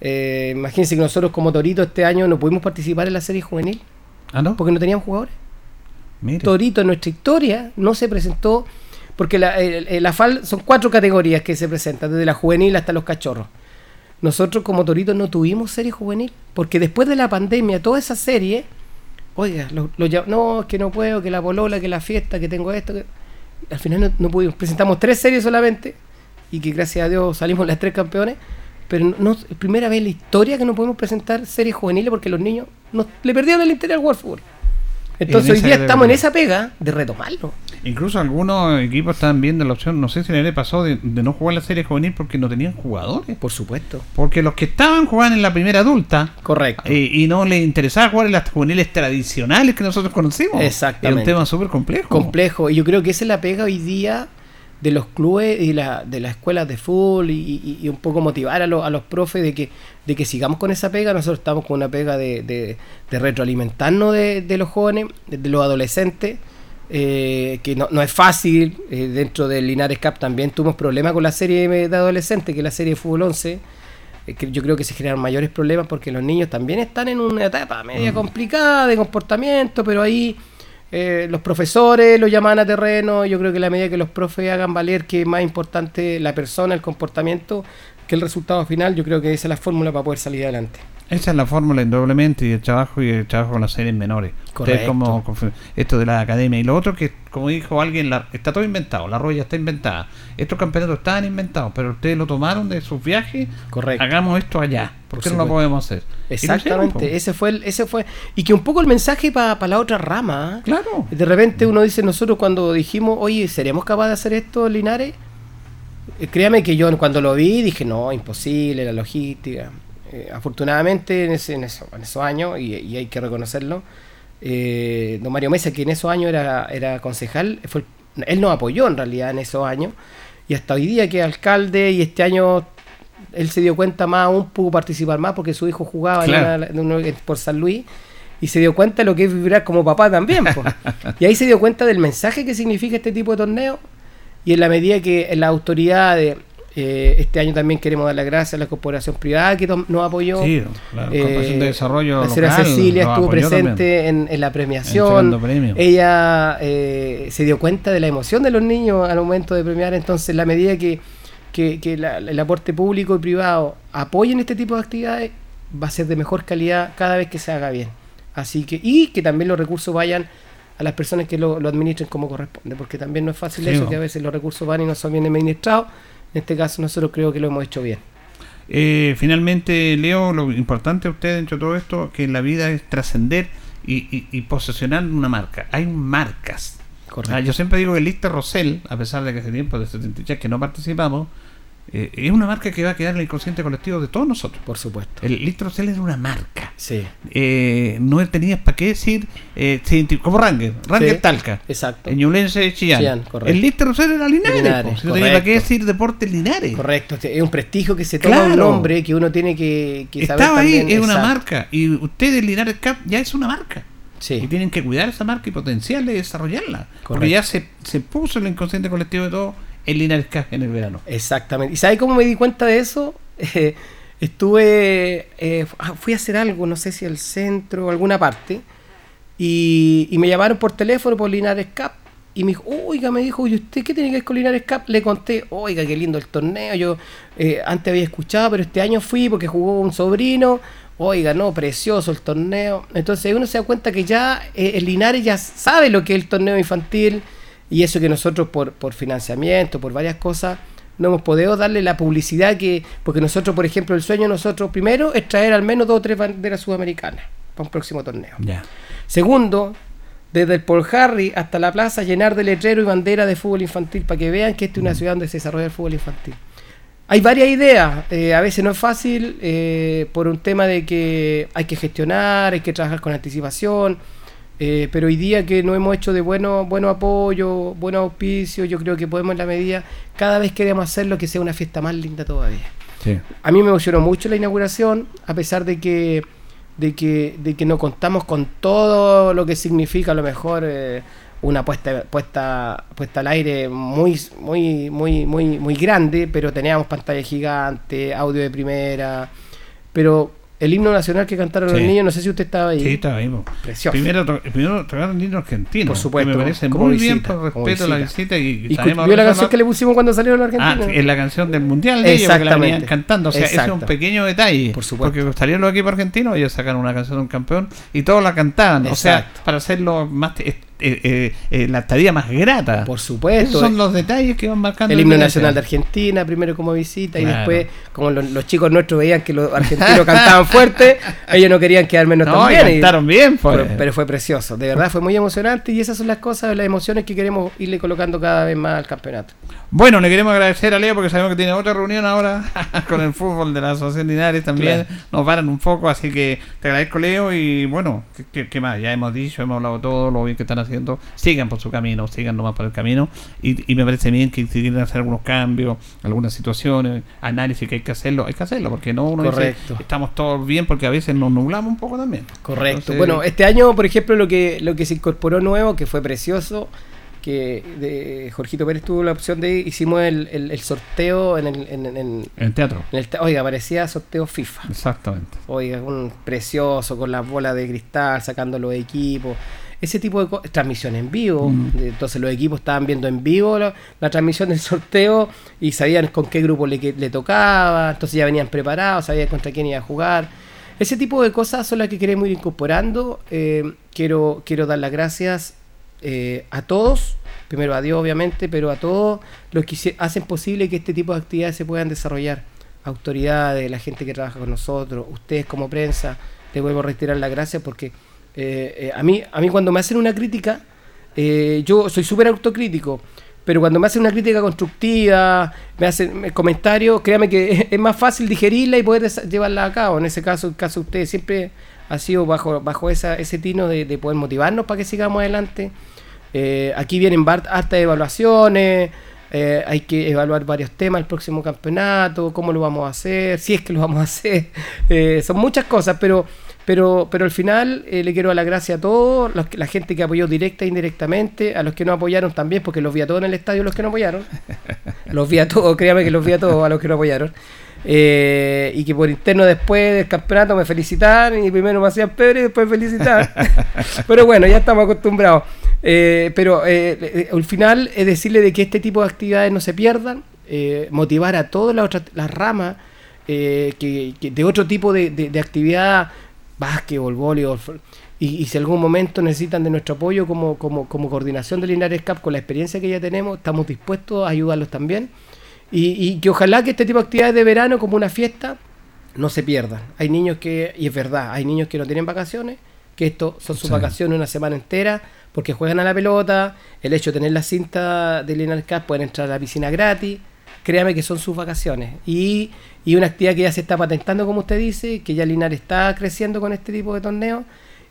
Speaker 3: Eh, imagínense que nosotros como Torito este año no pudimos participar en la serie juvenil.
Speaker 2: ¿Ah, no?
Speaker 3: Porque no teníamos jugadores. Torito en nuestra historia no se presentó, porque la, la FAL son cuatro categorías que se presentan, desde la juvenil hasta los cachorros. Nosotros como Torito no tuvimos serie juvenil, porque después de la pandemia, toda esa serie, oiga, lo, no, es que no puedo, que la polola, que la fiesta, que tengo esto, al final no, pudimos. Presentamos tres series solamente, y que gracias a Dios salimos las tres campeones, pero no, es primera vez en la historia que no podemos presentar series juveniles porque los niños le perdieron el interés al World Entonces hoy día estamos en esa pega de retomarlo.
Speaker 2: Incluso algunos equipos estaban viendo la opción, no sé si le pasó, de, no jugar la serie juvenil porque no tenían jugadores.
Speaker 3: Por supuesto.
Speaker 2: Porque los que estaban jugando en la primera adulta.
Speaker 3: Correcto.
Speaker 2: Eh, y no les interesaba jugar en las juveniles tradicionales que nosotros conocimos.
Speaker 3: Exactamente.
Speaker 2: Es un tema súper complejo.
Speaker 3: Complejo. Y yo creo que esa es la pega hoy día de los clubes y la, de las escuelas de fútbol y, un poco motivar a, a los profes de que, de que sigamos con esa pega. Nosotros estamos con una pega de, de, retroalimentarnos de, los jóvenes, de, los adolescentes, eh, que no, no, es fácil. Eh, dentro del Linares Cup también tuvimos problemas con la serie de adolescentes, que es la serie de fútbol 11. Eh, que yo creo que se generan mayores problemas porque los niños también están en una etapa media mm. complicada de comportamiento, pero ahí eh, los profesores lo llaman a terreno. Yo creo que la medida que los profes hagan valer que es más importante la persona, el comportamiento, que el resultado final, yo creo que esa es la fórmula para poder salir adelante.
Speaker 2: Esa es la fórmula indudablemente y el trabajo y el trabajo con las series menores. Correcto. Como, esto de la academia. Y lo otro que, como dijo alguien, está todo inventado. La roya está inventada. Estos campeonatos estaban inventados, pero ustedes lo tomaron de sus viajes.
Speaker 3: Correcto.
Speaker 2: Hagamos esto allá. ¿Por, qué no lo podemos hacer?
Speaker 3: Exactamente. ese fue el, ese fue y que un poco el mensaje para la otra rama.
Speaker 2: ¿eh? Claro.
Speaker 3: De repente uno dice nosotros cuando dijimos, oye, ¿seremos capaces de hacer esto, Linares? Eh, créame que yo cuando lo vi dije, no, imposible, la logística. Eh, afortunadamente en, ese, en, eso, en, esos años, y, hay que reconocerlo, eh, don Mario Mesa, que en esos años era, era concejal, fue, él nos apoyó en realidad en esos años, y hasta hoy día que es alcalde, y este año él se dio cuenta más, aún pudo participar más porque su hijo jugaba por San Luis y se dio cuenta de lo que es vibrar como papá también. y ahí se dio cuenta del mensaje que significa este tipo de torneo y en la medida que la autoridad de, eh, este año también queremos dar las gracias a la corporación privada que nos apoyó.
Speaker 2: Sí, la Corporación de Desarrollo.
Speaker 3: La señora Cecilia estuvo presente en, la premiación. Ella eh, se dio cuenta de la emoción de los niños al momento de premiar. Entonces, la medida que, que, el aporte público y privado apoyen este tipo de actividades, va a ser de mejor calidad cada vez que se haga bien. Así que, y que también los recursos vayan a las personas que lo, administren como corresponde, porque también no es fácil eso, que a veces los recursos van y no son bien administrados en este caso nosotros creo que lo hemos hecho bien.
Speaker 2: Eh, finalmente, Leo, lo importante a usted dentro de todo esto, que la vida es trascender y, y, posesionar una marca. Hay marcas. Ah, yo siempre digo que Lista Rosell, a pesar de que hace tiempo de 73 que no participamos, eh, es una marca que va a quedar en el inconsciente colectivo de todos nosotros.
Speaker 3: Por supuesto.
Speaker 2: El Listrocel es una marca.
Speaker 3: Sí.
Speaker 2: Eh, no tenías para qué decir, eh, como Ranger, Ranger Talca.
Speaker 3: Exacto.
Speaker 2: Ñulense Chillán. Chillán
Speaker 3: correcto.
Speaker 2: El Listrocel era Linares. Linares no tenía para qué decir Deportes Linares.
Speaker 3: Correcto. Es un prestigio que se toma un nombre que uno tiene que,
Speaker 2: que saber Estaba ahí, es una marca. Y ustedes, Linares Cap, ya es una marca.
Speaker 3: Sí.
Speaker 2: Y tienen que cuidar esa marca y potenciarla y desarrollarla. Porque ya se, se puso en el inconsciente colectivo de todo en Linares en el verano.
Speaker 3: Exactamente. ¿Y sabes cómo me di cuenta de eso? Eh, estuve, eh, ah, fui a hacer algo, no sé si al centro o alguna parte, y, me llamaron por teléfono por Linares Cap. Y me dijo, oiga, me dijo, ¿y usted qué tiene que ver con Linares Cap? Le conté, oiga, qué lindo el torneo. Yo eh, antes había escuchado, pero este año fui porque jugó un sobrino. Oiga, no, precioso el torneo. Entonces uno se da cuenta que ya el Linares ya sabe lo que es el torneo infantil y eso que nosotros por, por financiamiento, por varias cosas, no hemos podido darle la publicidad que, porque nosotros, por ejemplo, el sueño de nosotros primero es traer al menos dos o tres banderas sudamericanas para un próximo torneo. Segundo, desde el Paul Harry hasta la plaza, llenar de letrero y bandera de fútbol infantil para que vean que esta es una ciudad donde se desarrolla el fútbol infantil. Hay varias ideas, eh, a veces no es fácil eh, por un tema de que hay que gestionar, hay que trabajar con anticipación eh, pero hoy día que no hemos hecho de bueno, bueno apoyo, buen auspicio, yo creo que podemos en la medida, cada vez queremos hacerlo que sea una fiesta más linda todavía. A mí me emocionó mucho la inauguración, a pesar de que, de que, de que no contamos con todo lo que significa a lo mejor eh, una puesta, puesta, puesta al aire muy, muy, muy, muy, muy grande, pero teníamos pantalla gigante, audio de primera, pero el himno nacional que cantaron los niños, no sé si usted estaba ahí.
Speaker 2: Sí, estaba ahí.
Speaker 3: Precioso.
Speaker 2: Primero, primero tocaron el himno argentino.
Speaker 3: Por supuesto.
Speaker 2: Que me parece muy bien por respeto a la visita. Y,
Speaker 3: y vio la canción que le pusimos cuando salieron los argentinos.
Speaker 2: Ah, es la canción del mundial de ellos, que la venían cantando. O sea, ese es un pequeño detalle.
Speaker 3: Por supuesto.
Speaker 2: Porque salieron los equipos argentinos, ellos sacaron una canción de un campeón y todos la cantaban. O sea, para hacerlo más eh, eh, la estadía más grata.
Speaker 3: Por supuesto.
Speaker 2: Esos son los detalles que van marcando.
Speaker 3: El himno nacional de Argentina, primero como visita, y después, como los, chicos nuestros veían que los argentinos cantaban fuerte, ellos no querían quedar menos
Speaker 2: no,
Speaker 3: bien.
Speaker 2: cantaron bien,
Speaker 3: pues. pero, fue precioso. De verdad fue muy emocionante y esas son las cosas, las emociones que queremos irle colocando cada vez más al campeonato.
Speaker 2: Bueno, le queremos agradecer a Leo porque sabemos que tiene otra reunión ahora con el fútbol de la Asociación Linares también. Nos paran un poco, así que te agradezco, Leo. Y bueno, ¿qué, más? Ya hemos dicho, hemos hablado todo lo bien que están haciendo. Sigan por su camino, sigan nomás por el camino. Y, me parece bien que si quieren hacer algunos cambios, algunas situaciones, análisis que hay que hacerlo, hay que hacerlo, porque no uno
Speaker 3: Correcto.
Speaker 2: dice estamos todos bien, porque a veces nos nublamos un poco también.
Speaker 3: Correcto. bueno, este año, por ejemplo, lo que, lo que se incorporó nuevo, que fue precioso que de Jorgito Pérez tuvo la opción de hicimos el, el, sorteo en el, en,
Speaker 2: el teatro.
Speaker 3: oiga, parecía sorteo FIFA.
Speaker 2: Exactamente.
Speaker 3: Oiga, un precioso con las bolas de cristal, sacando los equipos. Ese tipo de transmisión en vivo. Mm. Entonces los equipos estaban viendo en vivo la, transmisión del sorteo y sabían con qué grupo le, le tocaba. Entonces ya venían preparados, sabían contra quién iba a jugar. Ese tipo de cosas son las que queremos ir incorporando. Eh, quiero, quiero dar las gracias eh, a todos, primero a Dios obviamente, pero a todos los que hacen posible que este tipo de actividades se puedan desarrollar. Autoridades, la gente que trabaja con nosotros, ustedes como prensa, les vuelvo a reiterar la gracias porque eh, eh, a, mí, a mí cuando me hacen una crítica, yo soy súper autocrítico, pero cuando me hacen una crítica constructiva, me hacen comentarios, créame que es más fácil digerirla y poder llevarla a cabo. En ese caso, el caso de ustedes siempre ha sido bajo, bajo esa, ese tino de, de poder motivarnos para que sigamos adelante eh, aquí vienen hartas evaluaciones, eh, hay que evaluar varios temas el próximo campeonato, cómo lo vamos a hacer, si es que lo vamos a hacer. Eh, son muchas cosas, pero, pero, pero al final le quiero dar la gracia a todos, la gente que apoyó directa e indirectamente, a los que no apoyaron también, porque los vi a todos en el estadio, los que no apoyaron. los vi a todos, créame que los vi a todos, a los que no apoyaron. y que por interno después del campeonato me felicitaron y primero me hacían peor y después felicitar. Pero bueno, ya estamos acostumbrados. Eh, pero eh, eh, al final es decirle de que este tipo de actividades no se pierdan, motivar a todas las otras las ramas que, de otro tipo de, de, actividad, básquetbol, voleibol, y, si algún momento necesitan de nuestro apoyo como, como, como coordinación de Linares Cap, con la experiencia que ya tenemos, estamos dispuestos a ayudarlos también. Y, y que ojalá que este tipo de actividades de verano, como una fiesta, no se pierdan. Hay niños que, y es verdad, hay niños que no tienen vacaciones, que esto son sus vacaciones una semana entera porque juegan a la pelota, el hecho de tener la cinta de Linares Cup pueden entrar a la piscina gratis, créame que son sus vacaciones. Y, y una actividad que ya se está patentando, como usted dice, que ya Linares está creciendo con este tipo de torneos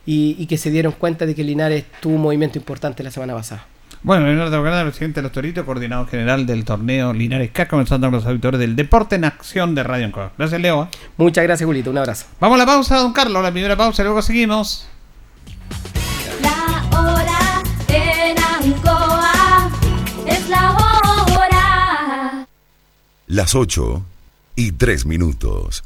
Speaker 3: y, que se dieron cuenta de que Linares tuvo un movimiento importante la semana pasada.
Speaker 2: Bueno, Leonardo Granada, presidente de los Toritos, coordinador general del torneo Linares K, comenzando con los auditores del Deporte en Acción de Radio Ancoa. Gracias, Leo.
Speaker 3: Muchas gracias, Julito. Un abrazo.
Speaker 2: Vamos a la pausa, don Carlos, la primera pausa, y luego seguimos.
Speaker 4: La hora en Ancoa es la hora.
Speaker 5: Las 8 y 3 minutos.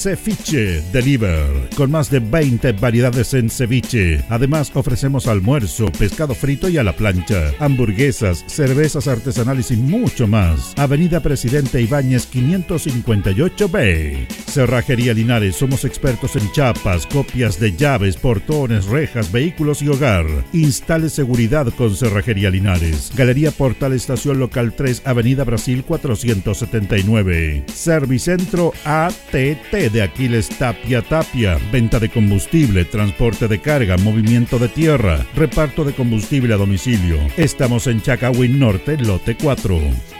Speaker 1: Ceviche Deliver, con más de 20 variedades en ceviche. Además, ofrecemos almuerzo, pescado frito y a la plancha, hamburguesas, cervezas artesanales y mucho más. Avenida Presidente Ibáñez 558B. Cerrajería Linares, somos expertos en chapas, copias de llaves, portones, rejas, vehículos y hogar. Instale seguridad con Cerrajería Linares. Galería Portal Estación Local 3, Avenida Brasil 479. Servicentro ATT de Aquiles Tapia Tapia, venta de combustible, transporte de carga, movimiento de tierra, reparto de combustible a domicilio. Estamos en Chacawin Norte, lote 4.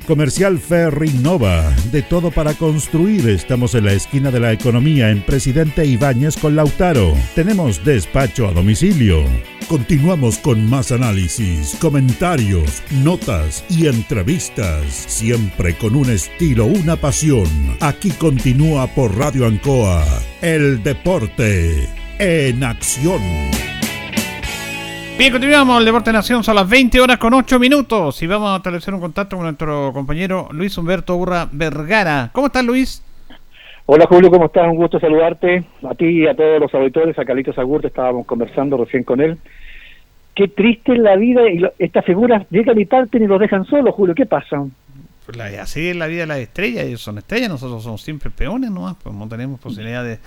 Speaker 1: Comercial Ferry Nova, de todo para construir. Estamos en la esquina de la economía en Presidente Ibáñez con Lautaro. Tenemos despacho a domicilio. Continuamos con más análisis, comentarios, notas y entrevistas, siempre con un estilo, una pasión. Aquí continúa por Radio Ancoa, el deporte en acción.
Speaker 2: Bien, continuamos el Deporte Nación, son las 20 horas con 8 minutos y vamos a establecer un contacto con nuestro compañero Luis Humberto Urra Vergara. ¿Cómo estás, Luis?
Speaker 6: Hola Julio, ¿cómo estás? Un gusto saludarte. A ti y a todos los auditores, a Carlitos Agurte, estábamos conversando recién con él. Qué triste es la vida y estas figuras llegan y parten y los dejan solos, Julio. ¿Qué pasa?
Speaker 2: Pues así es la vida de las estrellas, ellos son estrellas, nosotros somos siempre peones nomás, pues no tenemos posibilidad de,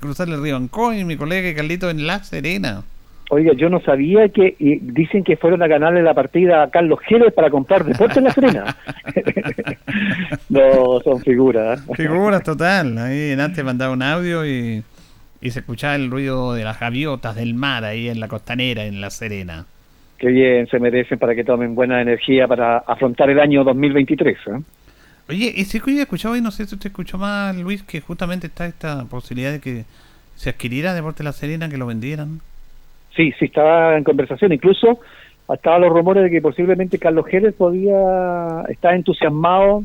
Speaker 2: cruzar el río Ancoy, mi colega Carlitos en La Serena.
Speaker 6: Oiga, yo no sabía que dicen que fueron a ganarle la partida a Carlos Gérez para comprar deporte en la Serena. no, son figuras.
Speaker 2: Figuras total. Ahí antes mandaba un audio y, y se escuchaba el ruido de las gaviotas del mar ahí en la costanera, en la Serena.
Speaker 6: Qué bien, se merecen para que tomen buena energía para afrontar el año 2023. ¿eh?
Speaker 2: Oye, y si he escuchado y no sé si usted escuchó más, Luis, que justamente está esta posibilidad de que se adquiriera Deporte La Serena, que lo vendieran.
Speaker 6: Sí, sí, estaba en conversación. Incluso estaban los rumores de que posiblemente Carlos Jerez podía estar entusiasmado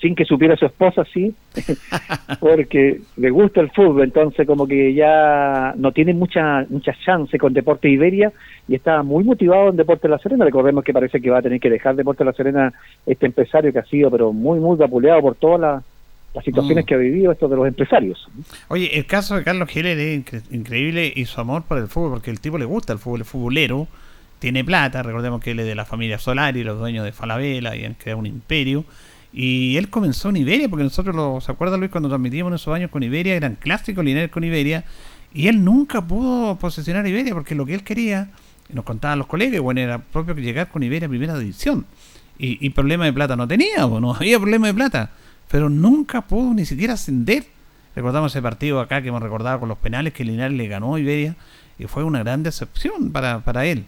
Speaker 6: sin que supiera su esposa, sí, porque le gusta el fútbol, entonces como que ya no tiene mucha mucha chance con Deporte Iberia y está muy motivado en Deporte La Serena. Recordemos que parece que va a tener que dejar Deporte La Serena este empresario que ha sido pero muy muy vapuleado por todas las las situaciones mm. que ha vivido estos de los empresarios.
Speaker 2: Oye, el caso de Carlos Giles es increíble y su amor por el fútbol, porque el tipo le gusta el fútbol, es futbolero, tiene plata, recordemos que él es de la familia Solari, los dueños de Falabella y han creado un imperio. Y él comenzó en Iberia, porque nosotros, lo, ¿se acuerda Luis, cuando transmitíamos en esos años con Iberia? Eran clásicos Linares con Iberia, y él nunca pudo posesionar Iberia, porque lo que él quería, nos contaban los colegas, bueno, era propio que llegar con Iberia a primera división. Y, y problema de plata no tenía, o no había problema de plata pero nunca pudo ni siquiera ascender. Recordamos ese partido acá que hemos recordado con los penales que Linares le ganó a Iberia y fue una gran decepción para, para él.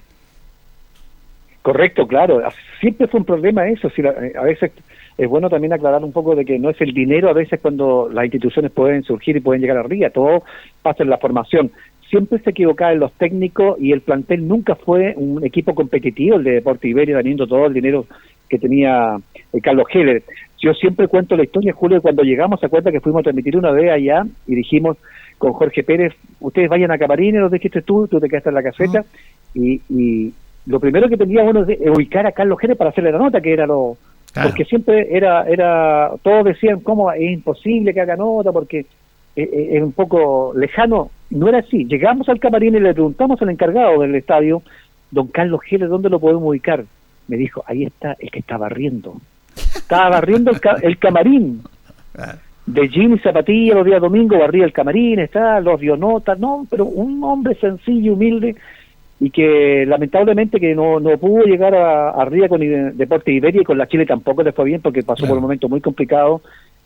Speaker 6: Correcto, claro. Siempre fue un problema eso. Si eh, a veces es bueno también aclarar un poco de que no es el dinero a veces cuando las instituciones pueden surgir y pueden llegar arriba. Todo pasa en la formación. Siempre se equivocaba en los técnicos y el plantel nunca fue un equipo competitivo, el de Deporte Iberia, teniendo todo el dinero que tenía eh, Carlos Heller. Yo siempre cuento la historia, Julio, cuando llegamos, se acuerda que fuimos a transmitir una vez allá y dijimos con Jorge Pérez, ustedes vayan a Camarines, los dijiste tú, tú te quedaste en la caseta, y, lo primero que teníamos es ubicar a Carlos Jerez para hacerle la nota, que era lo... Porque siempre era, era, todos decían, ¿cómo es imposible que haga nota? Porque es, un poco lejano. No era así. Llegamos al camarín y le preguntamos al encargado del estadio, don Carlos Jerez, ¿dónde lo podemos ubicar? Me dijo, ahí está el que estaba riendo. Estaba barriendo el, camarín. De jeans y zapatilla los días domingos barría el camarín, está, los dio notas, no, pero un hombre sencillo, humilde, y que lamentablemente que no, no pudo llegar a, arriba con Deporte Iberia y con la Chile tampoco le fue bien porque pasó por un momento muy complicado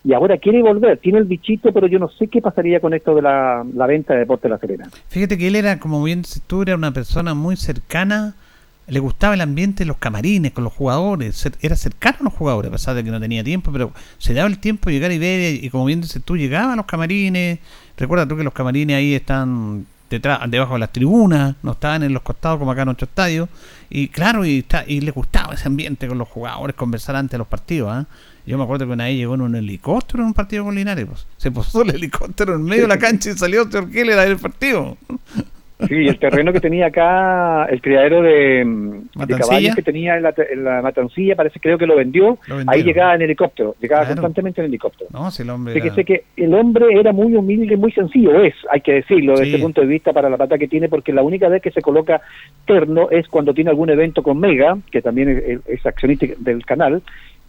Speaker 6: y ahora quiere volver, tiene el bichito, pero yo no sé qué pasaría con esto de la, venta de Deporte de la Serena.
Speaker 2: Fíjate que él era, como bien tú, era una persona muy cercana le gustaba el ambiente de los camarines con los jugadores, era cercano a los jugadores, a pesar de que no tenía tiempo, pero se daba el tiempo de llegar y ver, y como bien dices tú, llegaba a los camarines, recuerda tú que los camarines ahí están detrás, debajo de las tribunas, no estaban en los costados como acá en nuestro estadio, y claro, y, está, le gustaba ese ambiente con los jugadores, conversar antes de los partidos, ¿ah? Yo me acuerdo que una vez llegó en un helicóptero en un partido con Linares, pues. se posó el helicóptero en medio de la cancha y salió Keller a el partido.
Speaker 6: Sí, el terreno que tenía acá, el criadero de, caballos que tenía en la, matancilla, parece creo que lo vendió. Ahí llegaba en helicóptero, llegaba constantemente en helicóptero.
Speaker 2: No, si el hombre.
Speaker 6: que sé que el hombre era muy humilde, muy sencillo, es, hay que decirlo, desde ese punto de vista para la pata que tiene, porque la única vez que se coloca terno es cuando tiene algún evento con Mega, que también es, accionista del canal,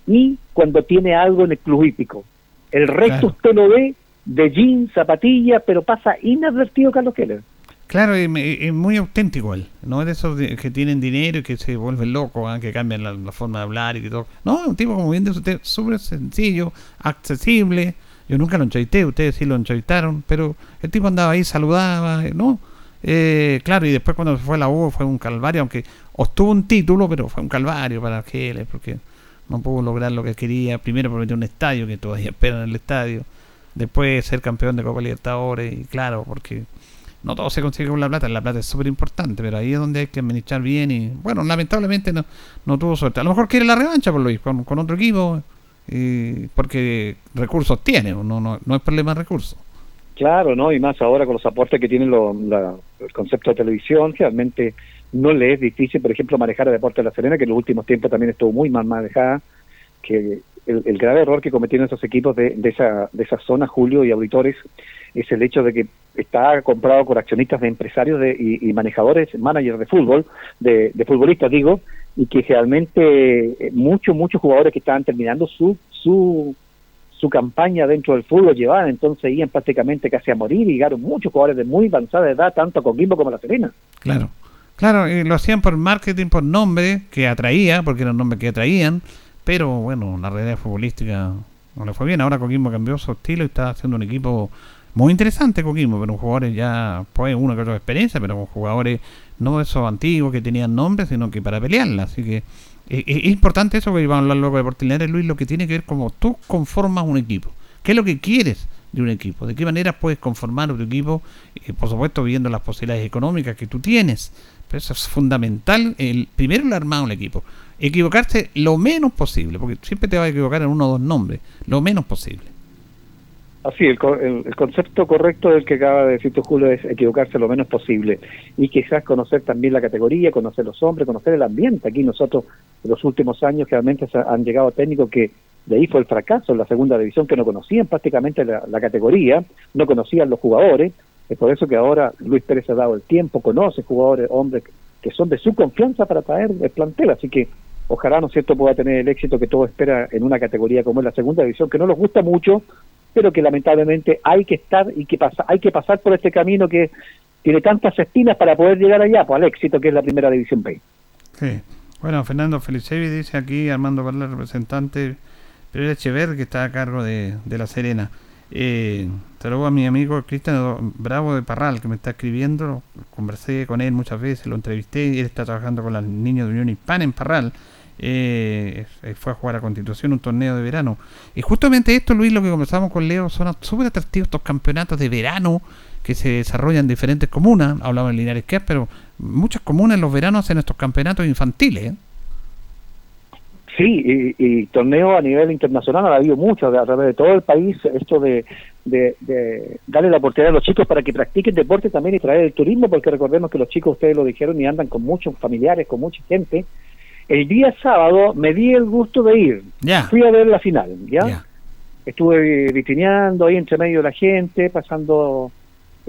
Speaker 6: y cuando tiene algo en el club hípico. El resto usted lo ve de jeans, zapatillas, pero pasa inadvertido Carlos Keller.
Speaker 2: Claro, es, muy auténtico él. No es de esos que tienen dinero y que se vuelven locos, ¿ah? que cambian la, forma de hablar y todo. No, es un tipo, como bien dice usted, súper sencillo, accesible. Yo nunca lo entrevisté, ustedes sí lo entrevistaron, pero el tipo andaba ahí, saludaba, ¿no? Eh, claro, y después cuando se fue a la U fue un calvario, aunque obtuvo un título, pero fue un calvario para Argeles, porque no pudo lograr lo que quería. Primero por meter un estadio, que todavía esperan el estadio. Después ser campeón de Copa Libertadores, y claro, porque no todo se consigue con la plata, la plata es súper importante, pero ahí es donde hay que administrar bien y bueno, lamentablemente no, no tuvo suerte. A lo mejor quiere la revancha por Luis, con, con otro equipo, porque recursos tiene, no, no, no es problema de recursos.
Speaker 6: Claro, ¿no? Y más ahora con los aportes que tiene el concepto de televisión, realmente no le es difícil, por ejemplo, manejar el deporte de la Serena, que en los últimos tiempos también estuvo muy mal manejada, que el, grave error que cometieron esos equipos de, de, esa, de esa zona, Julio y auditores, es el hecho de que está comprado por accionistas de empresarios de, y, manejadores, managers de fútbol, de, futbolistas digo, y que realmente eh, muchos, muchos jugadores que estaban terminando su, su, su campaña dentro del fútbol llevaban, entonces iban prácticamente casi a morir y llegaron muchos jugadores de muy avanzada edad, tanto con Coquimbo como La Serena.
Speaker 2: Claro, claro, y lo hacían por marketing, por nombre, que atraía, porque eran nombres que atraían, pero bueno, la realidad futbolística no le fue bien. Ahora Coquimbo cambió su estilo y está haciendo un equipo muy interesante Coquimbo, pero jugadores ya, pues uno que otra experiencia, pero con jugadores no esos antiguos que tenían nombres, sino que para pelearla. Así que eh, eh, es, importante eso que vamos a hablar luego de Portinares, Luis, lo que tiene que ver como tú conformas un equipo. ¿Qué es lo que quieres de un equipo? ¿De qué manera puedes conformar un equipo? Eh, por supuesto, viendo las posibilidades económicas que tú tienes. Pero eso es fundamental. El, primero el armado del equipo equivocarse lo menos posible, porque siempre te vas a equivocar en uno o dos nombres, lo menos posible.
Speaker 6: Así, el, el, concepto correcto del que acaba de decir tu Julio es equivocarse lo menos posible y quizás conocer también la categoría, conocer los hombres, conocer el ambiente. Aquí nosotros en los últimos años realmente han llegado técnicos que de ahí fue el fracaso en la segunda división, que no conocían prácticamente la, la categoría, no conocían los jugadores. Es por eso que ahora Luis Pérez ha dado el tiempo, conoce jugadores, hombres que son de su confianza para traer el plantel. Así que ojalá, ¿no es cierto?, pueda tener el éxito que todo espera en una categoría como es la segunda división, que no nos gusta mucho, pero que lamentablemente hay que estar y que pasa, hay que pasar por este camino que tiene tantas espinas para poder llegar allá, pues al éxito que es la primera división B.
Speaker 2: Sí. Bueno, Fernando Felicevi dice aquí, Armando Varela, representante, Pedro Echever, que está a cargo de, de La Serena. Eh, saludo a mi amigo Cristian Bravo de Parral, que me está escribiendo. Conversé con él muchas veces, lo entrevisté. Él está trabajando con los niños de Unión Hispana en Parral. Eh, fue a jugar a Constitución un torneo de verano. Y justamente esto, Luis, lo que conversamos con Leo, son súper atractivos estos campeonatos de verano que se desarrollan en diferentes comunas. Hablaba en Linares que pero muchas comunas en los veranos hacen estos campeonatos infantiles. ¿eh?
Speaker 6: Sí, y, torneos a nivel internacional ha habido muchos a través de todo el país, esto de, de, darle la oportunidad a los chicos para que practiquen deporte también y traer el turismo, porque recordemos que los chicos, ustedes lo dijeron, y andan con muchos familiares, con mucha gente. El día sábado me di el gusto de ir, fui a ver la final, ¿ya? Estuve vitrineando ahí entre medio de la gente, pasando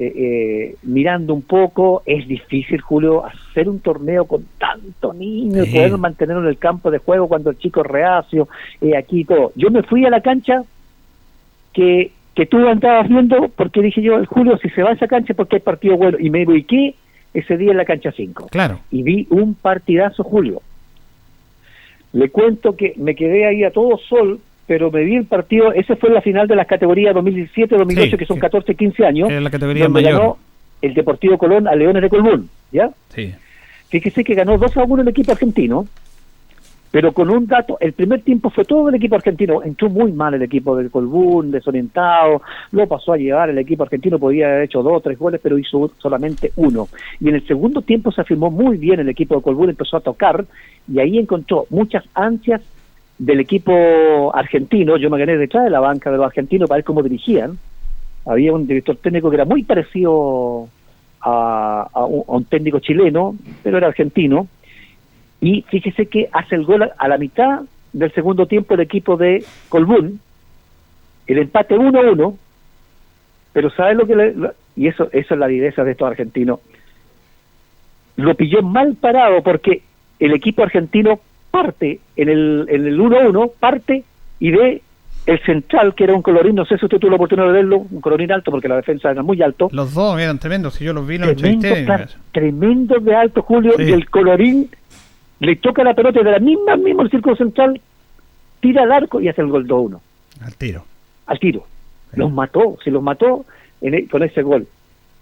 Speaker 6: eh, eh, mirando un poco, es difícil, Julio, hacer un torneo con tanto niño y poder mantenerlo en el campo de juego cuando el chico es reacio, eh, aquí todo. Yo me fui a la cancha que, que tú andabas viendo, porque dije yo, Julio, si se va a esa cancha porque hay partido bueno, y me ubiqué ese día en la cancha 5.
Speaker 2: Claro.
Speaker 6: Y vi un partidazo, Julio. Le cuento que me quedé ahí a todo sol pero me vi el partido, ese fue la final de las categorías 2017-2018, que son 14, 15 años,
Speaker 2: la categoría mayor. ganó
Speaker 6: el Deportivo Colón a Leones de Colbún, ¿ya?
Speaker 2: Sí.
Speaker 6: Fíjese que ganó 2 a 1 el equipo argentino, pero con un dato, el primer tiempo fue todo el equipo argentino, entró muy mal el equipo del Colbún, desorientado, lo pasó a llevar, el equipo argentino podía haber hecho dos o tres goles, pero hizo solamente uno. Y en el segundo tiempo se afirmó muy bien el equipo de Colbún, empezó a tocar, y ahí encontró muchas ansias del equipo argentino, yo me gané detrás de la banca de los argentinos para ver cómo dirigían. Había un director técnico que era muy parecido a, un, técnico chileno, pero era argentino. Y fíjese que hace el gol a, la mitad del segundo tiempo el equipo de Colbún, el empate 1-1, pero ¿sabe lo que le, y eso eso es la viveza de estos argentinos? Lo pilló mal parado porque el equipo argentino parte en el, en el 1-1, parte y ve el central, que era un colorín, no sé si usted tuvo la oportunidad de verlo, un colorín alto, porque la defensa era muy alto.
Speaker 2: Los dos eran tremendos, si yo los vi, los
Speaker 6: tremendo, tremendo de alto, Julio, y el colorín le toca la pelota de la misma, mismo el círculo central, tira al arco y hace el gol 2-1.
Speaker 2: Al tiro.
Speaker 6: Al tiro. Los mató, se los mató e, con ese gol.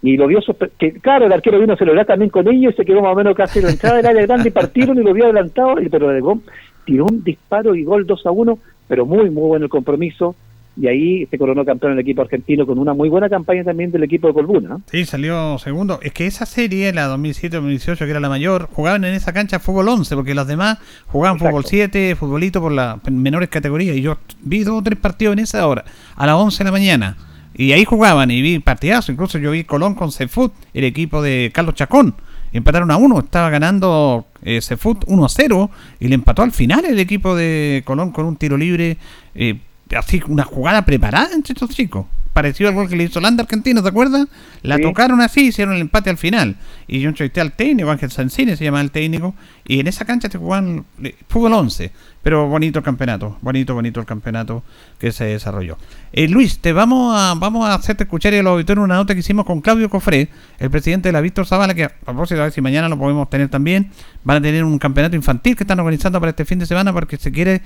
Speaker 6: Y lo vio, que claro, el arquero vino a celebrar también con ellos y se quedó más o menos casi en la entrada del área grande y partieron y lo vio adelantado, y, pero el gol tiró un disparo y gol 2 a 1, pero muy, muy bueno el compromiso. Y ahí se coronó campeón el equipo argentino con una muy buena campaña también del equipo de Colbuna.
Speaker 2: Sí, salió segundo. Es que esa serie, la 2007-2018, que era la mayor, jugaban en esa cancha fútbol 11, porque los demás jugaban fútbol 7, futbolito por las menores categorías. Y yo vi dos o tres partidos en esa hora, a las 11 de la mañana. Y ahí jugaban y vi partidazos. Incluso yo vi Colón con Cefut, el equipo de Carlos Chacón. Empataron a uno, estaba ganando eh, 1 a 0 y le empató al final el equipo de Colón con un tiro libre, eh, así una jugada preparada entre estos chicos. Parecido al gol que le hizo Landa Argentino, ¿te acuerdas? La tocaron así, hicieron el empate al final. Y yo entrevisté al técnico, Ángel Sancine se llama el técnico, y en esa cancha se jugaban eh, fútbol 11. Pero bonito el campeonato, bonito, bonito el campeonato que se desarrolló. Eh, Luis, te vamos a, vamos a hacerte escuchar y a los auditores una nota que hicimos con Claudio Cofré, el presidente de la Víctor Zavala, que a propósito, a ver si mañana lo podemos tener también. Van a tener un campeonato infantil que están organizando para este fin de semana porque se quiere,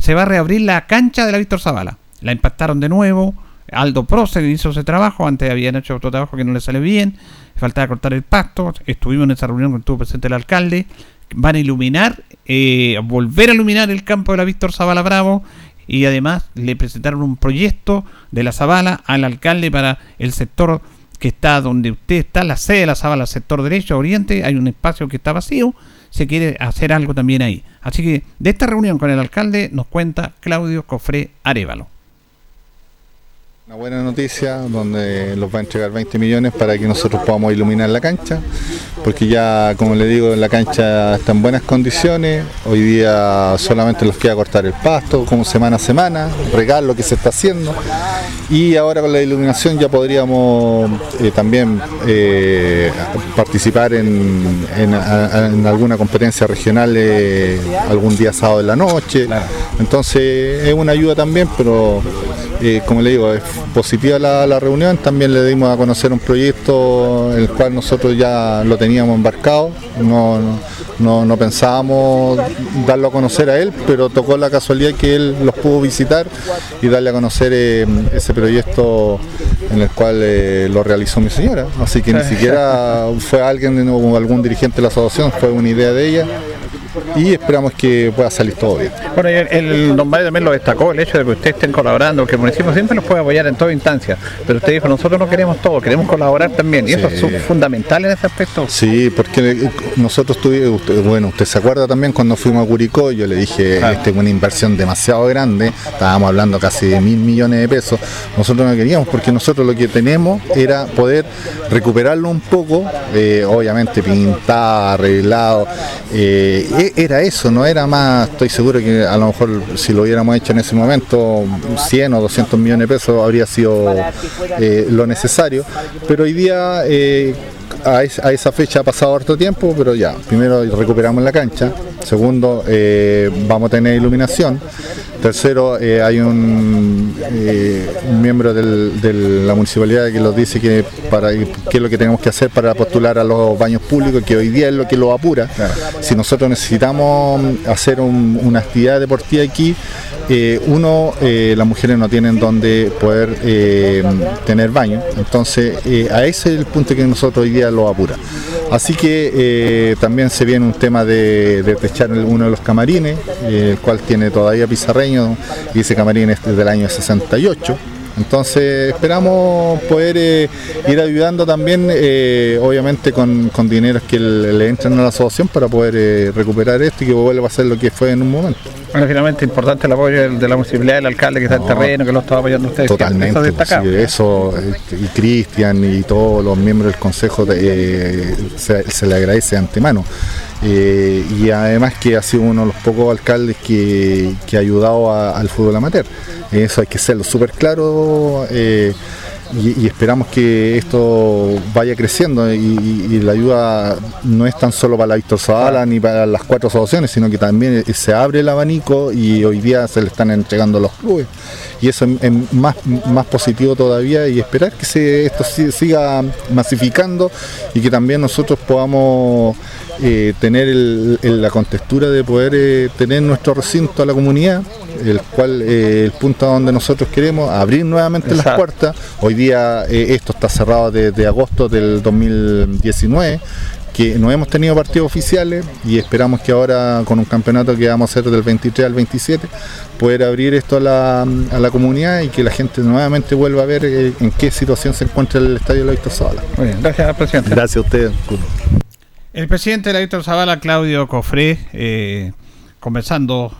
Speaker 2: se va a reabrir la cancha de la Víctor Zavala. La impactaron de nuevo. Aldo Procer hizo ese trabajo, antes habían hecho otro trabajo que no le sale bien, faltaba cortar el pasto, estuvimos en esa reunión con estuvo presente el alcalde, van a iluminar, eh, volver a iluminar el campo de la Víctor Zavala Bravo. Y además le presentaron un proyecto de la Zavala al alcalde para el sector que está donde usted está, la sede de la Zavala, sector derecho, oriente, hay un espacio que está vacío, se quiere hacer algo también ahí. Así que de esta reunión con el alcalde nos cuenta Claudio Cofré Arevalo.
Speaker 7: Una buena noticia donde los va a entregar 20 millones para que nosotros podamos iluminar la cancha, porque ya, como le digo, la cancha está en buenas condiciones, hoy día solamente los queda cortar el pasto, como semana a semana, regar lo que se está haciendo, y ahora con la iluminación ya podríamos eh, también eh, participar en, alguna competencia regional eh, algún día sábado en la noche, entonces es una ayuda también, pero como le digo, es positiva la, reunión, también le dimos a conocer un proyecto el cual nosotros ya lo teníamos embarcado, no, no, pensábamos darlo a conocer a él, pero tocó la casualidad que él los pudo visitar y darle a conocer eh, ese proyecto en el cual eh, lo realizó mi señora, así que ni siquiera fue alguien o algún dirigente de la asociación, fue una idea de ella y esperamos que pueda salir todo bien.
Speaker 2: Bueno, el, don Mario también lo destacó, el hecho de que ustedes estén colaborando, que el municipio siempre nos puede apoyar en toda instancia, pero usted dijo, nosotros no queremos todo, queremos colaborar también, y eso es fundamental en ese aspecto.
Speaker 7: Sí, porque nosotros tuvimos, bueno, usted se acuerda también cuando fuimos a Curicó, yo le dije, este es una inversión demasiado grande, estábamos hablando casi de mil millones de pesos, nosotros no queríamos, porque nosotros lo que tenemos era poder recuperarlo un poco, eh, obviamente pintado, arreglado, eh, era eso, no era más, estoy seguro que a lo mejor si lo hubiéramos hecho en ese momento, 100 o 200 millones de pesos habría sido eh, lo necesario, pero hoy día eh, a, esa fecha ha pasado harto tiempo, pero ya, primero recuperamos la cancha, segundo eh, vamos a tener iluminación, tercero hay un, miembro de la municipalidad que nos dice que para qué es lo que tenemos que hacer para postular a los baños públicos, que hoy día es lo que lo apura. Si nosotros necesitamos hacer una actividad deportiva aquí, eh, uno, eh, las mujeres no tienen donde poder eh, tener baño, entonces a ese es el punto que nosotros hoy día lo apura. Así que también se viene un tema de, de techar uno de los camarines, el cual tiene todavía pizarreño, y ese camarín es del año 68. Entonces esperamos poder eh, ir ayudando también, eh, obviamente con, con dineros que le, entren a la asociación para poder eh, recuperar esto y que vuelva a ser lo que fue en un momento.
Speaker 2: Bueno, finalmente importante el apoyo de la municipalidad, del alcalde que está en terreno, que lo está apoyando ustedes.
Speaker 7: Totalmente, eso, y Cristian y todos los miembros del consejo se, le agradece de antemano. Y además que ha sido uno de los pocos alcaldes que, ha ayudado al fútbol amateur. Eso hay que serlo súper claro. Eh, y, esperamos que esto vaya creciendo y, la ayuda no es tan solo para la Víctor Zavala ni para las cuatro asociaciones, sino que también se abre el abanico y hoy día se le están entregando los clubes. Y eso es, más, más positivo todavía y esperar que se, esto siga masificando y que también nosotros podamos eh, tener la contextura de poder eh, tener nuestro recinto a la comunidad, el cual eh, el punto donde nosotros queremos abrir nuevamente las puertas. Hoy día esto está cerrado desde agosto del 2019 que no hemos tenido partidos oficiales y esperamos que ahora con un campeonato que vamos a hacer del 23 al 27 poder abrir esto a la, a la comunidad y que la gente nuevamente vuelva a ver en qué situación se encuentra el estadio de la Zavala.
Speaker 2: Muy bien, gracias presidente.
Speaker 7: Gracias a ustedes.
Speaker 2: El presidente de la Víctor Zavala, Claudio Cofré, eh, conversando,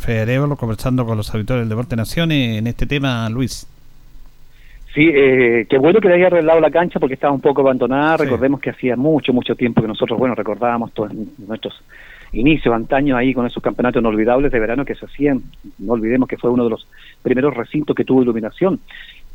Speaker 2: Federer, conversando con los auditores del Deporte Naciones en este tema, Luis.
Speaker 6: Sí, eh, qué bueno que le haya arreglado la cancha porque estaba un poco abandonada. Recordemos que hacía mucho, mucho tiempo que nosotros, bueno, recordábamos todos nuestros inicios, antaños ahí con esos campeonatos inolvidables de verano que se hacían. No olvidemos que fue uno de los primeros recintos que tuvo iluminación.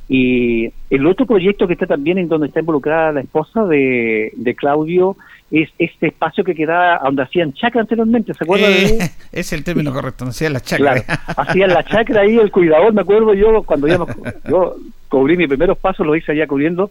Speaker 6: Y el otro proyecto que está también en donde está involucrada la esposa de, de Claudio es este espacio que queda donde hacían chacra anteriormente, ¿se acuerdan? Eh,
Speaker 2: es el término correcto, hacían la chacra.
Speaker 6: hacían la chacra ahí, el cuidador, me acuerdo yo, cuando yo, yo cubrí mis primeros pasos, lo hice allá cubriendo,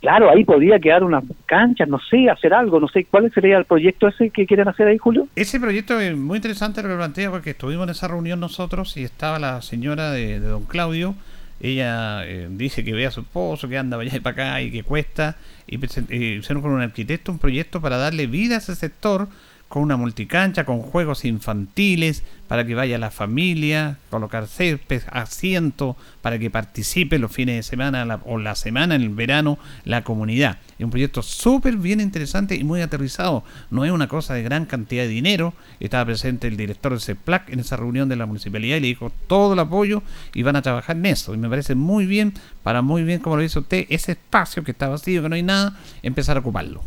Speaker 6: claro, ahí podía quedar unas canchas, no sé, hacer algo, no sé, ¿cuál sería el proyecto ese que quieren hacer ahí, Julio?
Speaker 2: Ese proyecto es muy interesante lo plantea porque estuvimos en esa reunión nosotros y estaba la señora de, don Claudio, ella eh, dice que ve a su esposo, que anda allá y para acá y que cuesta, y hicieron con un arquitecto un proyecto para darle vida a ese sector con una multicancha, con juegos infantiles, para que vaya la familia, colocar césped, asiento, para que participe los fines de semana o la semana en el verano la comunidad. Es un proyecto súper bien interesante y muy aterrizado. No es una cosa de gran cantidad de dinero. Estaba presente el director de CEPLAC en esa reunión de la municipalidad y le dijo todo el apoyo y van a trabajar en eso. Y me parece muy bien, para muy bien, como lo dice usted, ese espacio que está vacío, que no hay nada, empezar a ocuparlo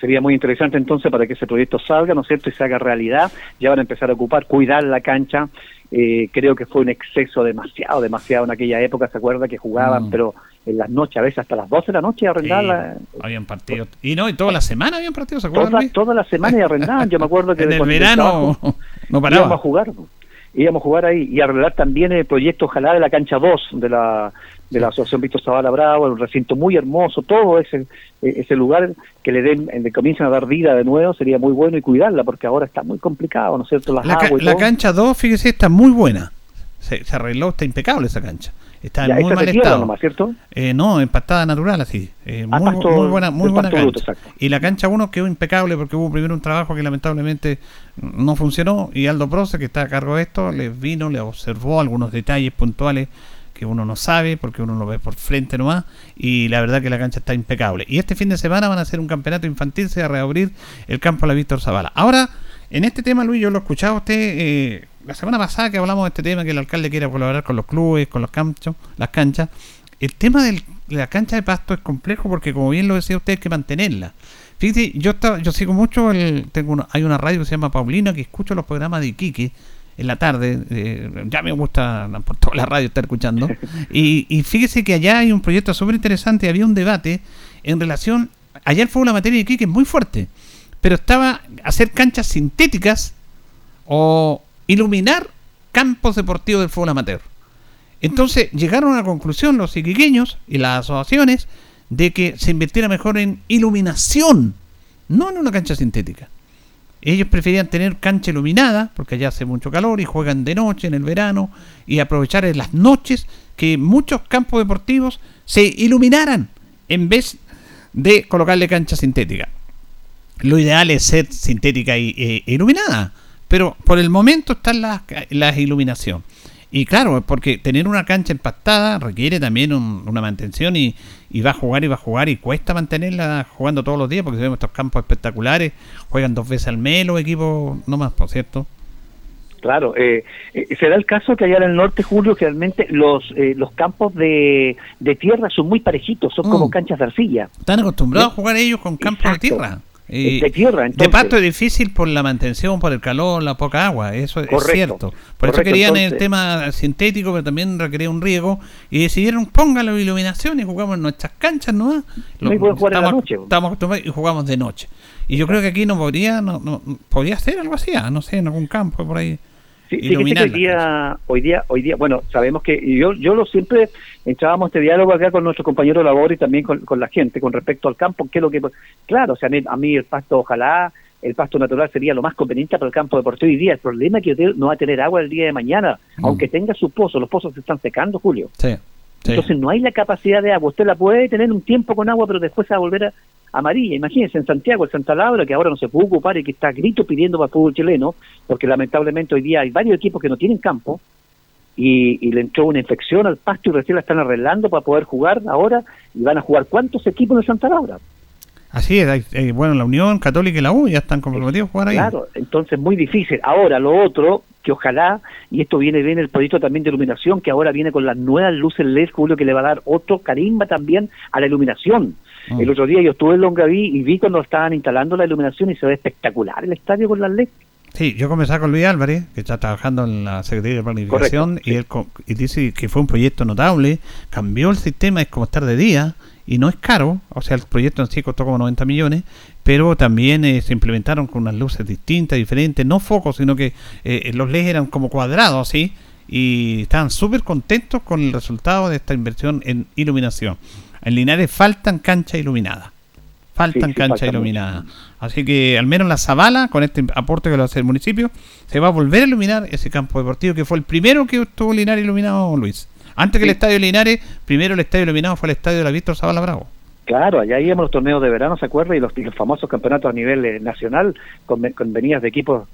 Speaker 6: sería muy interesante entonces para que ese proyecto salga, ¿no es cierto?, y se haga realidad. Ya van a empezar a ocupar, cuidar la cancha. Eh, creo que fue un exceso demasiado, demasiado en aquella época, ¿se acuerda? Que jugaban, mm. pero en las noches, a veces hasta las 12 de la noche, arrendaban.
Speaker 2: habían partidos. Y no, y toda la semana habían partidos, ¿se acuerdan?
Speaker 6: Toda, toda la semana y arrendaban. Yo me acuerdo que
Speaker 2: en el verano no paraba.
Speaker 6: Íbamos a jugar íbamos a jugar ahí y arreglar también el proyecto ojalá de la cancha 2 de la de la Asociación Víctor Zavala Bravo, un recinto muy hermoso, todo ese, ese lugar que le den, le comiencen a dar vida de nuevo, sería muy bueno y cuidarla, porque ahora está muy complicado, ¿no es cierto?
Speaker 2: la, cancha 2, fíjese, está muy buena. Se, arregló, está impecable esa cancha. Está en muy mal estado.
Speaker 6: ¿cierto?
Speaker 2: Eh, no, empatada natural, así. Eh, ah, muy, buena, muy buena cancha. y la cancha 1 quedó impecable porque hubo primero un trabajo que lamentablemente no funcionó y Aldo Proce, que está a cargo de esto, le vino, le observó algunos detalles puntuales que uno no sabe porque uno lo ve por frente nomás y la verdad que la cancha está impecable. Y este fin de semana van a hacer un campeonato infantil, se va a reabrir el campo La Víctor Zavala. Ahora, en este tema, Luis, yo lo escuchaba usted eh, la semana pasada que hablamos de este tema, que el alcalde quiere colaborar con los clubes, con los campos, las canchas. El tema de la cancha de pasto es complejo porque, como bien lo decía usted, hay que mantenerla. Fíjate, yo, yo sigo mucho, el, tengo hay una radio que se llama Paulina que escucho los programas de Iquique en la tarde, eh, ya me gusta por toda la radio estar escuchando, y, fíjese que allá hay un proyecto súper interesante, había un debate en relación, ayer fue una materia de es muy fuerte, pero estaba hacer canchas sintéticas o iluminar campos deportivos del fútbol amateur. Entonces llegaron a la conclusión los iquiqueños y las asociaciones de que se invirtiera mejor en iluminación, no en una cancha sintética. Ellos preferían tener cancha iluminada, porque allá hace mucho calor y juegan de noche en el verano, y aprovechar las noches que muchos campos deportivos se iluminaran en vez de colocarle cancha sintética. Lo ideal es ser sintética e, iluminada, pero por el momento están las la iluminación. Y claro, porque tener una cancha empastada requiere también una mantención y, va a jugar y va a jugar y cuesta mantenerla jugando todos los días porque vemos estos campos espectaculares, juegan dos veces al mes los equipos, no más, por cierto.
Speaker 6: Claro, eh, eh, se da el caso que allá en el norte, Julio, realmente los eh, los campos de, tierra son muy parejitos, son como mm. canchas de arcilla.
Speaker 2: Están acostumbrados a jugar ellos con campos de tierra. De tierra. de pasto es difícil por la mantención, por el calor, la poca agua, eso es cierto. Por eso querían el tema sintético, pero también requería un riego, y decidieron póngalo iluminación y jugamos en nuestras canchas, ¿no?
Speaker 6: no jugar estamos, noche.
Speaker 2: Estamos y jugamos de noche. Y yo creo que aquí no podría, no, no podría ser algo así, ah, no sé, en algún campo por ahí.
Speaker 6: Sí, sí hoy día, hoy día, hoy día, bueno, sabemos que yo, yo lo siempre entrábamos este diálogo acá con nuestro compañero labor y también con, la gente con respecto al campo, que es lo que, claro, o sea, a mí el pasto, ojalá, el pasto natural sería lo más conveniente para el campo deportivo hoy día. El problema es que no va a tener agua el día de mañana, mm. aunque tenga su pozo, los pozos se están secando, Julio.
Speaker 2: Sí.
Speaker 6: Entonces no hay la capacidad de agua. Usted la puede tener un tiempo con agua, pero después se va a volver a, amarilla. Imagínense en Santiago, el Santa Laura, que ahora no se puede ocupar y que está grito pidiendo para el fútbol chileno, porque lamentablemente hoy día hay varios equipos que no tienen campo y, le entró una infección al pasto y recién la están arreglando para poder jugar ahora y van a jugar cuántos equipos en Santa Laura.
Speaker 2: Así es, bueno, la Unión Católica y la U ya están comprometidos a jugar ahí.
Speaker 6: Claro, entonces muy difícil. Ahora, lo otro, que ojalá, y esto viene bien el proyecto también de iluminación, que ahora viene con las nuevas luces LED, Julio, que le va a dar otro carimba también a la iluminación. El mm. otro día yo estuve en Longaví y vi cuando estaban instalando la iluminación y se ve espectacular el estadio con las LED.
Speaker 2: Sí, yo comencé con Luis Álvarez, que está trabajando en la Secretaría de Planificación, y él y dice que fue un proyecto notable, cambió el sistema, es como estar de día, y no es caro, o sea, el proyecto en sí costó como 90 millones, pero también eh, se implementaron con unas luces distintas, diferentes, no focos, sino que eh, los LEDs eran como cuadrados, así, y estaban súper contentos con el resultado de esta inversión en iluminación. En Linares faltan canchas iluminadas. Faltan canchas iluminadas. Así que al menos la Zabala, con este aporte que lo hace el municipio, se va a volver a iluminar ese campo deportivo que fue el primero que estuvo Linares iluminado, Luis. Antes que el estadio Linares, primero el estadio iluminado fue el estadio de la Víctor Zavala Bravo.
Speaker 6: Claro, allá íbamos los torneos de verano, ¿se acuerda? Y los, famosos campeonatos a nivel eh, nacional con, con venidas de equipos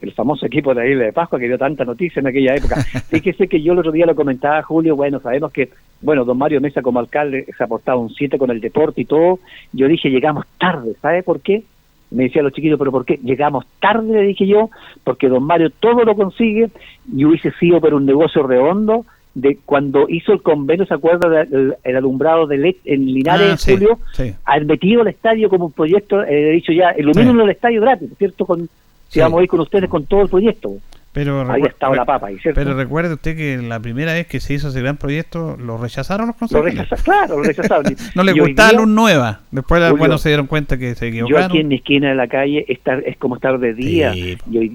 Speaker 6: el famoso equipo de la isla de Pascua que dio tanta noticia en aquella época. Fíjese que yo el otro día lo comentaba, Julio, bueno, sabemos que, bueno, don Mario Mesa como alcalde se ha aportado un 7 con el deporte y todo. Yo dije, llegamos tarde, ¿sabe por qué? Me decían los chiquitos, ¿pero por qué? Llegamos tarde, le dije yo, porque don Mario todo lo consigue y hubiese sido por un negocio redondo de cuando hizo el convenio, ¿se acuerda del el alumbrado de LED en Linares ah, Julio? Ha metido el estadio como un proyecto, eh, he dicho ya, iluminen el estadio gratis, ¿cierto? Con si vamos a ir con ustedes con todo el proyecto.
Speaker 2: Pero
Speaker 6: ahí estaba la papa, ¿cierto?
Speaker 2: Pero recuerde usted que la primera vez que se hizo ese gran proyecto, ¿lo rechazaron los concejales?
Speaker 6: Lo rechazaron, claro, lo rechazaron.
Speaker 2: no les gustaba luz nueva. Después, bueno, se dieron cuenta que se equivocaron.
Speaker 6: Yo aquí en mi esquina de la calle estar, es como estar de día,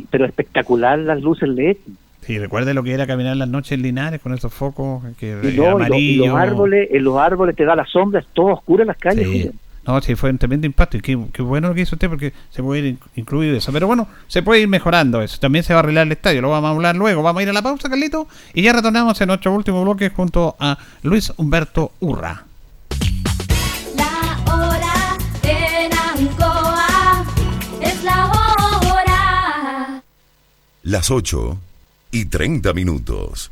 Speaker 6: pero espectacular las luces LED.
Speaker 2: Sí, recuerde lo que era caminar las noches en Linares con esos focos que y amarillo.
Speaker 6: los árboles, en los árboles te da la sombra, es todo oscuro en las calles.
Speaker 2: No, sí, fue un tremendo impacto y qué, bueno lo que hizo usted porque se puede ir incluir eso. Pero bueno, se puede ir mejorando eso. También se va a arreglar el estadio, lo vamos a hablar luego. Vamos a ir a la pausa, Carlito, y ya retornamos en nuestro último bloque junto a Luis Humberto Urra.
Speaker 4: La hora en Ancoa es la hora.
Speaker 5: Las 8 y 30 minutos.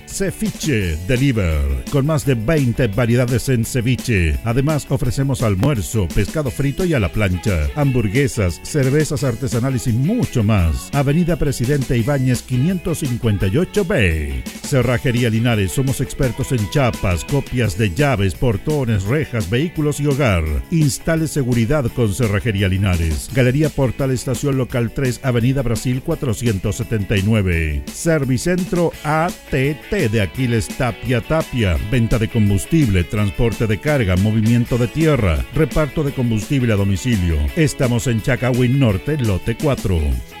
Speaker 1: Ceviche Deliver, con más de 20 variedades en ceviche. Además, ofrecemos almuerzo, pescado frito y a la plancha, hamburguesas, cervezas artesanales y mucho más. Avenida Presidente Ibáñez 558B. Cerrajería Linares, somos expertos en chapas, copias de llaves, portones, rejas, vehículos y hogar. Instale seguridad con Cerrajería Linares. Galería Portal Estación Local 3, Avenida Brasil 479. Servicentro ATT de Aquiles Tapia Tapia, venta de combustible, transporte de carga, movimiento de tierra, reparto de combustible a domicilio. Estamos en Chacawin Norte, lote 4.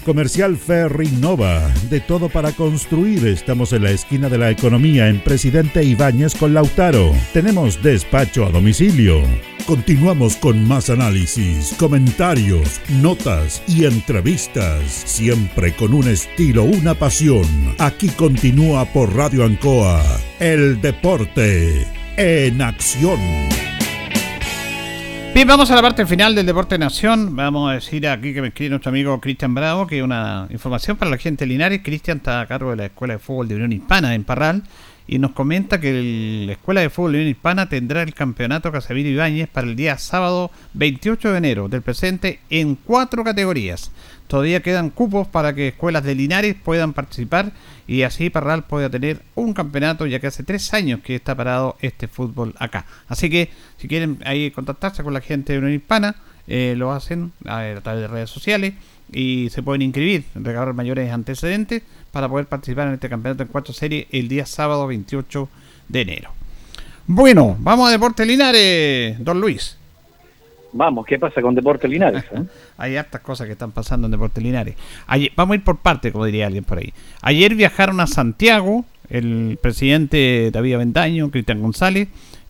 Speaker 1: Comercial Ferry Nova, de todo para construir. Estamos en la esquina de la economía en Presidente Ibáñez con Lautaro. Tenemos despacho a domicilio. Continuamos con más análisis, comentarios, notas y entrevistas, siempre con un estilo, una pasión. Aquí continúa por Radio Ancoa, el deporte en acción.
Speaker 2: Bien, vamos a la parte final del Deporte Nación. Vamos a decir aquí que me escribe nuestro amigo Cristian Bravo, que una información para la gente Linares. Cristian está a cargo de la Escuela de Fútbol de Unión Hispana en Parral y nos comenta que la Escuela de Fútbol de Unión Hispana tendrá el campeonato Casemiro Ibáñez para el día sábado 28 de enero del presente en cuatro categorías. Todavía quedan cupos para que escuelas de Linares puedan participar y así Parral pueda tener un campeonato, ya que hace tres años que está parado este fútbol acá. Así que si quieren ahí contactarse con la gente de Unión Hispana, eh, lo hacen a, través de redes sociales y se pueden inscribir, regalar mayores antecedentes para poder participar en este campeonato en cuatro series el día sábado 28 de enero. Bueno, vamos a Deporte Linares, don Luis.
Speaker 6: Vamos, ¿qué pasa con Deporte Linares? Eh?
Speaker 2: Hay hartas cosas que están pasando en Deporte Linares. vamos a ir por parte, como diría alguien por ahí. Ayer viajaron a Santiago el presidente David Aventaño, Cristian González,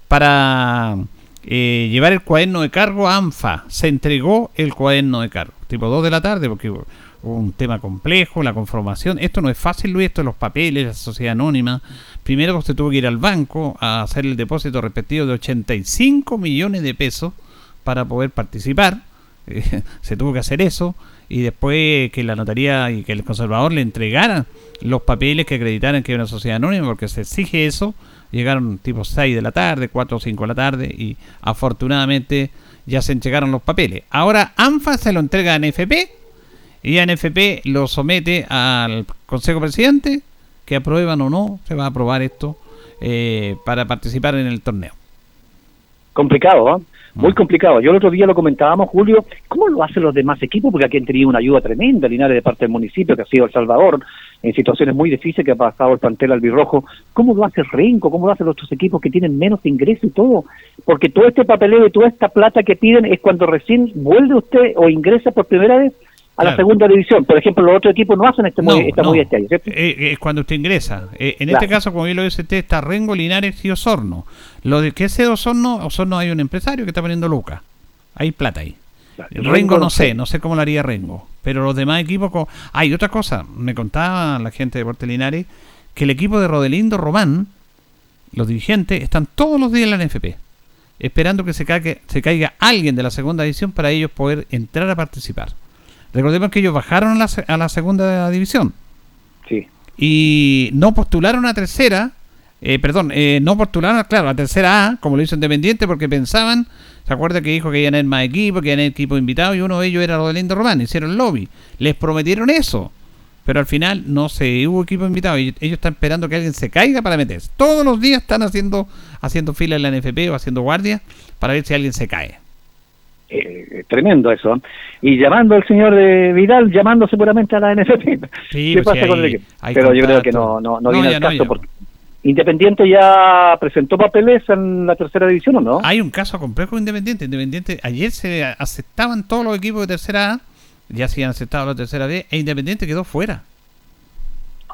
Speaker 2: para eh, llevar el cuaderno de cargo a ANFA. Se entregó el cuaderno de cargo, tipo 2 de la tarde, porque hubo un tema complejo, la conformación. Esto no es fácil, Luis, esto los papeles, la sociedad anónima. Primero usted tuvo que ir al banco a hacer el depósito respectivo de 85 millones de pesos para poder participar. se tuvo que hacer eso y después que la notaría y que el conservador le entregaran los papeles que acreditaran que era una sociedad anónima, porque se exige eso. Llegaron tipo 6 de la tarde, 4 o 5 de la tarde y afortunadamente ya se entregaron los papeles. Ahora ANFA se lo entrega a NFP Y ANFP lo somete al Consejo Presidente, que aprueban o no, se va a aprobar esto eh, para participar en el torneo.
Speaker 6: Complicado, ¿eh? Muy complicado. Yo el otro día lo comentábamos, Julio, ¿cómo lo hacen los demás equipos? Porque aquí han tenido una ayuda tremenda, Linares de parte del municipio, que ha sido El Salvador, en situaciones muy difíciles que ha pasado el plantel albirrojo. ¿Cómo lo hace Renco? ¿Cómo lo hacen los otros equipos que tienen menos ingresos y todo? Porque todo este papeleo y toda esta plata que piden es cuando recién vuelve usted o ingresa por primera vez a la segunda división. Por ejemplo, los otros equipos no hacen este muy, esta muy este año,
Speaker 2: ¿cierto? Eh, eh, es cuando usted ingresa. Eh, en este caso, como bien lo dice usted, está Rengo, Linares y Osorno. Lo de que ese Osorno, Osorno hay un empresario que está poniendo lucas. Hay plata ahí. Rengo, no sé, no sé cómo lo haría Rengo. Pero los demás equipos... Hay otra cosa, me contaba la gente de Porte Linares que el equipo de Rodelindo Román, los dirigentes, están todos los días en la NFP esperando que se caiga, se caiga alguien de la segunda división para ellos poder entrar a participar. Recordemos que ellos bajaron a la, a la segunda división.
Speaker 6: Sí.
Speaker 2: Y no postularon a tercera, eh, perdón, eh, no postularon, claro, a tercera A, como lo hizo Independiente, porque pensaban, ¿se acuerda que dijo que iban a tener más equipo, que iban a tener equipo invitado, y uno de ellos era Rodelindo Román, hicieron lobby. Les prometieron eso, pero al final no se hubo equipo invitado, y ellos están esperando que alguien se caiga para meterse. Todos los días están haciendo, haciendo fila en la NFP o haciendo guardia para ver si alguien se cae.
Speaker 6: Eh, tremendo eso. Y llamando al señor de Vidal, llamando seguramente a la NFP. ¿Qué pasa con el equipo? Pero yo creo que no, no, no, viene el caso porque Independiente ya presentó papeles en la tercera división, ¿o no?
Speaker 2: Hay un caso complejo Independiente. Independiente, ayer se aceptaban todos los equipos de tercera A, ya se han aceptado la tercera B, e Independiente quedó fuera.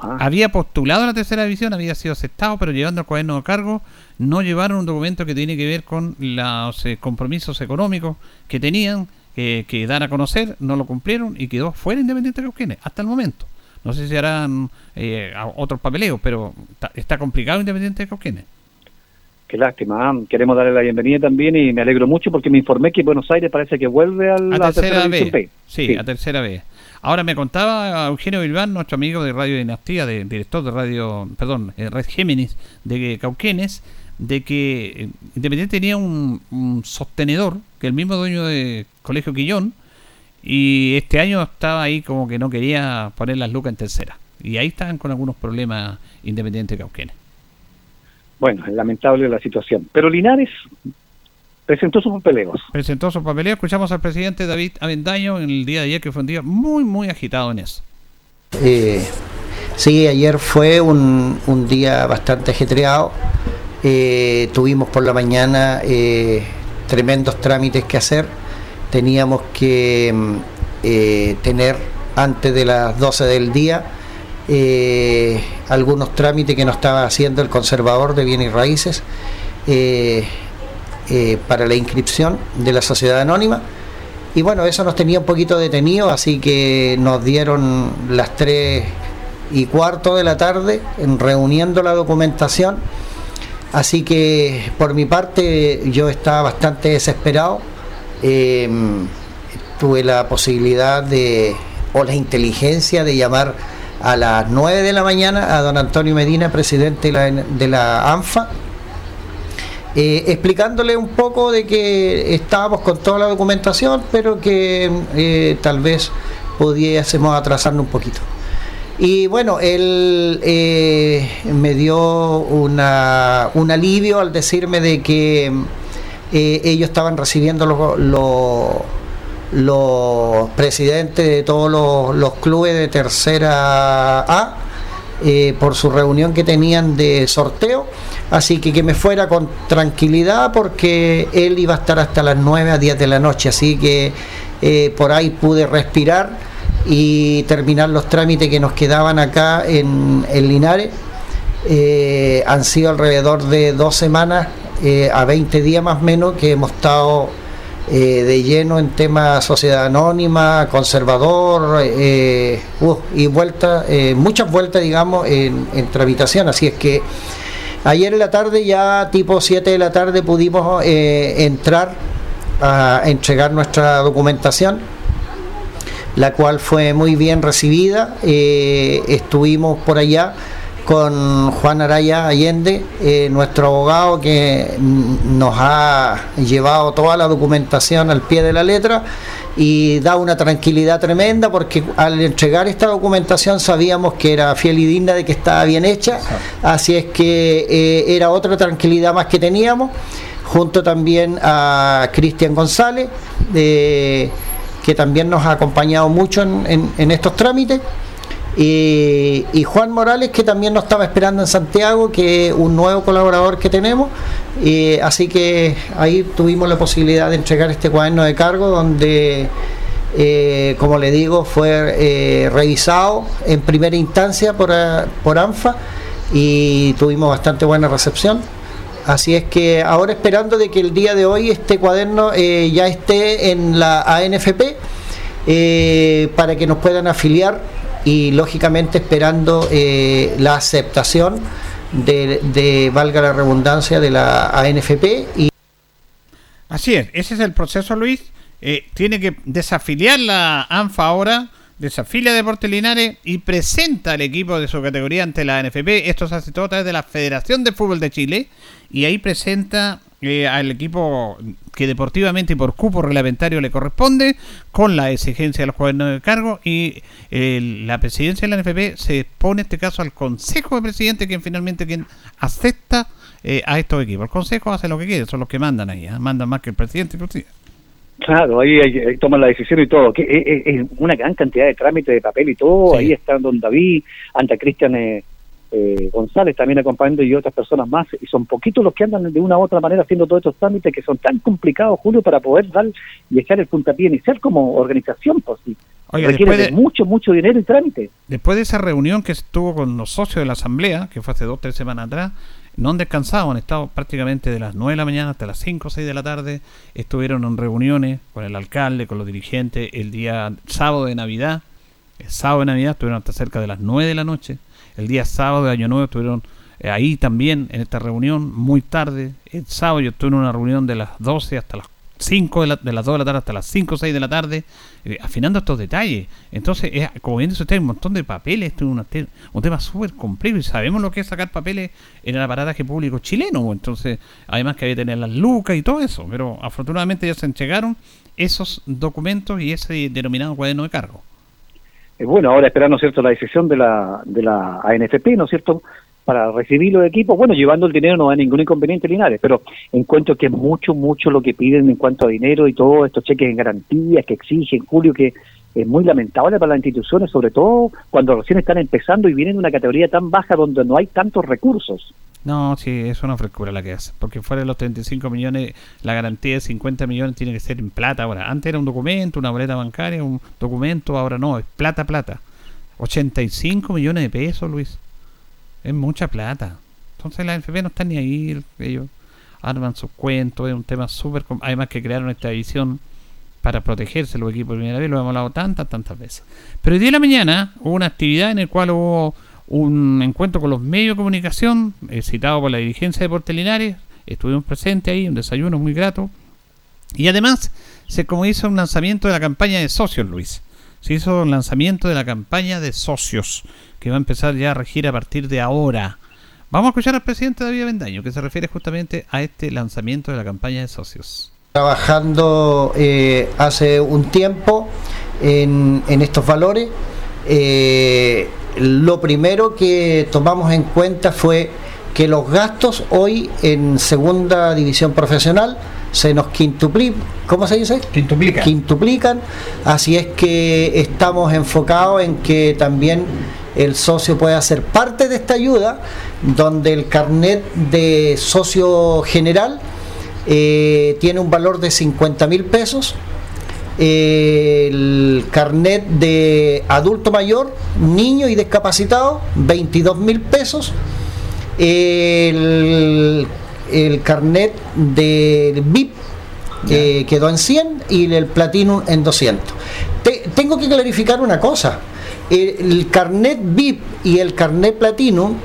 Speaker 2: Ah. Había postulado a la tercera división, había sido aceptado, pero llevando el cuaderno de cargo, no llevaron un documento que tiene que ver con los eh, compromisos económicos que tenían que dar a conocer, no lo cumplieron y quedó fuera Independiente de Cauquenes, hasta el momento. No sé si harán eh, otros papeleos, pero está, complicado Independiente de Cauquenes.
Speaker 6: Qué lástima. ¿ah? Queremos darle la bienvenida también y me alegro mucho porque me informé que Buenos Aires parece que vuelve a la tercera,
Speaker 2: vez. Sí, a tercera vez. Ahora me contaba Eugenio Bilbán, nuestro amigo de Radio Dinastía, de, director de Radio, perdón, eh, Red Géminis de Cauquenes, de que eh, Independiente tenía un, sostenedor, que el mismo dueño de Colegio Quillón, y este año estaba ahí como que no quería poner las lucas en tercera. Y ahí estaban con algunos problemas Independiente de Cauquenes.
Speaker 6: Bueno, es lamentable la situación. Pero Linares presentó sus papeleos.
Speaker 2: Presentó sus papeleos. Escuchamos al presidente David Avendaño en el día de ayer, que fue un día muy, muy agitado en eso.
Speaker 8: Eh, sí, ayer fue un, un día bastante ajetreado. Eh, tuvimos por la mañana eh, tremendos trámites que hacer. Teníamos que mm, tener antes de las 12 del día algunos trámites que nos estaba haciendo el conservador de bienes y raíces eh, para la inscripción de la sociedad anónima. Y bueno, eso nos tenía un poquito detenido, así que nos dieron las 3 y cuarto de la tarde en reuniendo la documentación. Así que por mi parte yo estaba bastante desesperado. Em, tuve la posibilidad de, o la inteligencia de llamar a las 9 de la mañana a don Antonio Medina, presidente de la ANFA, eh, explicándole un poco de que estábamos con toda la documentación, pero que eh, tal vez pudiésemos atrasarnos un poquito. Y bueno, él eh, me dio una, un alivio al decirme de que ellos estaban recibiendo los, presidentes de todos los clubes de tercera A por su reunión que tenían de sorteo Así que que me fuera con tranquilidad porque él iba a estar hasta las 9 a 10 de la noche. Así que eh, por ahí pude respirar y terminar los trámites que nos quedaban acá en, Linares. Eh, han sido alrededor de dos semanas eh, a 20 días más o menos que hemos estado de lleno en temas sociedad anónima, conservador uh, y vueltas, muchas vueltas digamos en, en tramitación. Así es que Ayer en la tarde, ya tipo 7 de la tarde, pudimos eh, entrar a entregar nuestra documentación, la cual fue muy bien recibida. Eh, estuvimos por allá con Juan Araya Allende, eh, nuestro abogado que nos ha llevado toda la documentación al pie de la letra y da una tranquilidad tremenda porque al entregar esta documentación sabíamos que era fiel y digna de que estaba bien hecha, así es que eh, era otra tranquilidad más que teníamos, junto también a Cristian González, que también nos ha acompañado mucho en estos trámites. Y, Juan Morales, que también nos estaba esperando en Santiago, que es un nuevo colaborador que tenemos. Y, así que ahí tuvimos la posibilidad de entregar este cuaderno de cargo donde, eh, como le digo, fue eh, revisado en primera instancia por, eh, por ANFA y tuvimos bastante buena recepción. Así es que ahora esperando de que el día de hoy este cuaderno ya esté en la ANFP para que nos puedan afiliar y lógicamente esperando eh, la aceptación de, valga la redundancia, de la ANFP. Y...
Speaker 2: Así es, ese es el proceso, Luis. Eh, tiene que desafiliar la ANFA ahora, desafilia a Deportes Linares y presenta al equipo de su categoría ante la ANFP. Esto se hace todo a través de la Federación de Fútbol de Chile y ahí presenta eh, al equipo que deportivamente y por cupo reglamentario le corresponde, con la exigencia de los gobiernos de cargo y eh, la presidencia de la NFP se pone este caso al Consejo de Presidente, quien finalmente quien acepta eh, a estos equipos. El Consejo hace lo que quiere, son los que mandan ahí, mandan más que el presidente presidente.
Speaker 6: Claro, ahí, toman la decisión y todo. Que es, una gran cantidad de trámites de papel y todo. Ahí está Don David, ante Cristian eh, González también acompañando y otras personas más, y son poquitos los que andan de una u otra manera haciendo todos estos trámites que son tan complicados, Julio, para poder dar y echar el puntapié inicial como organización, pues sí. requiere de, mucho, mucho dinero y trámite.
Speaker 2: Después de esa reunión que estuvo con los socios de la Asamblea, que fue hace dos o tres semanas atrás, no han descansado, han estado prácticamente de las 9 de la mañana hasta las 5 o 6 de la tarde, estuvieron en reuniones con el alcalde, con los dirigentes, el día sábado de Navidad, el sábado de Navidad estuvieron hasta cerca de las 9 de la noche, el día sábado de Año Nuevo estuvieron eh, ahí también en esta reunión, muy tarde. El sábado yo estuve en una reunión de las 12 hasta las 5 de, de las 2 de la tarde hasta las 5 o 6 de la tarde, eh, afinando estos detalles. Entonces, como bien dice usted, hay un montón de papeles, esto es un, tema súper complejo y sabemos lo que es sacar papeles en el aparataje público chileno. Entonces, además que había que tener las lucas y todo eso, pero afortunadamente ya se entregaron esos documentos y ese denominado cuaderno de cargo.
Speaker 6: Eh, bueno, ahora esperar, ¿no cierto?, la decisión de la, de la ANFP, ¿no es cierto?, para recibir los equipos, bueno, llevando el dinero no hay ningún inconveniente Linares, pero encuentro que es mucho, mucho lo que piden en cuanto a dinero y todos estos cheques en garantías que exigen, Julio, que es muy lamentable para las instituciones, sobre todo cuando recién están empezando y vienen de una categoría tan baja donde no hay tantos recursos.
Speaker 2: No, sí, es una frescura la que hace. Porque fuera de los 35 millones, la garantía de 50 millones tiene que ser en plata ahora. Antes era un documento, una boleta bancaria, un documento, ahora no, es plata, plata. 85 millones de pesos, Luis. Es mucha plata. Entonces la NFP no está ni ahí. Ellos arman sus cuentos, es un tema súper... Además que crearon esta edición para protegerse los equipos de primera vez, lo hemos hablado tantas, tantas veces. Pero el día de la mañana hubo una actividad en la cual hubo un encuentro con los medios de comunicación, eh, citado por la dirigencia de Portelinares, estuvimos presentes ahí, un desayuno muy grato. Y además se como hizo un lanzamiento de la campaña de socios, Luis. Se hizo un lanzamiento de la campaña de socios, que va a empezar ya a regir a partir de ahora. Vamos a escuchar al presidente David Bendaño, que se refiere justamente a este lanzamiento de la campaña de socios.
Speaker 8: Trabajando eh, hace un tiempo en, en estos valores. Eh, lo primero que tomamos en cuenta fue que los gastos hoy en segunda división profesional se nos quintuplican, ¿cómo se dice?
Speaker 2: Quintuplican.
Speaker 8: Quintuplican, así es que estamos enfocados en que también el socio pueda ser parte de esta ayuda, donde el carnet de socio general eh, tiene un valor de 50 mil pesos, el carnet de adulto mayor, niño y discapacitado, 22 mil pesos. El, carnet de VIP quedó en 100 y el Platinum en 200. tengo que clarificar una cosa. El, carnet VIP y el carnet Platinum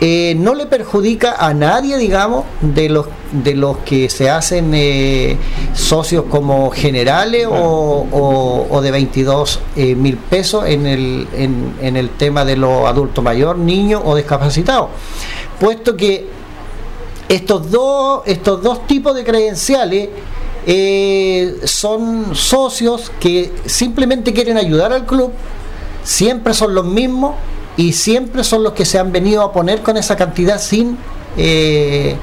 Speaker 8: eh, no le perjudica a nadie, digamos, de los de los que se hacen eh, socios como generales o, de 22 eh, mil pesos en el, en, el tema de los adultos mayores, niños o discapacitados. Puesto que estos dos, estos dos tipos de credenciales son socios que simplemente quieren ayudar al club, siempre son los mismos y siempre son los que se han venido a poner con esa cantidad sin eh,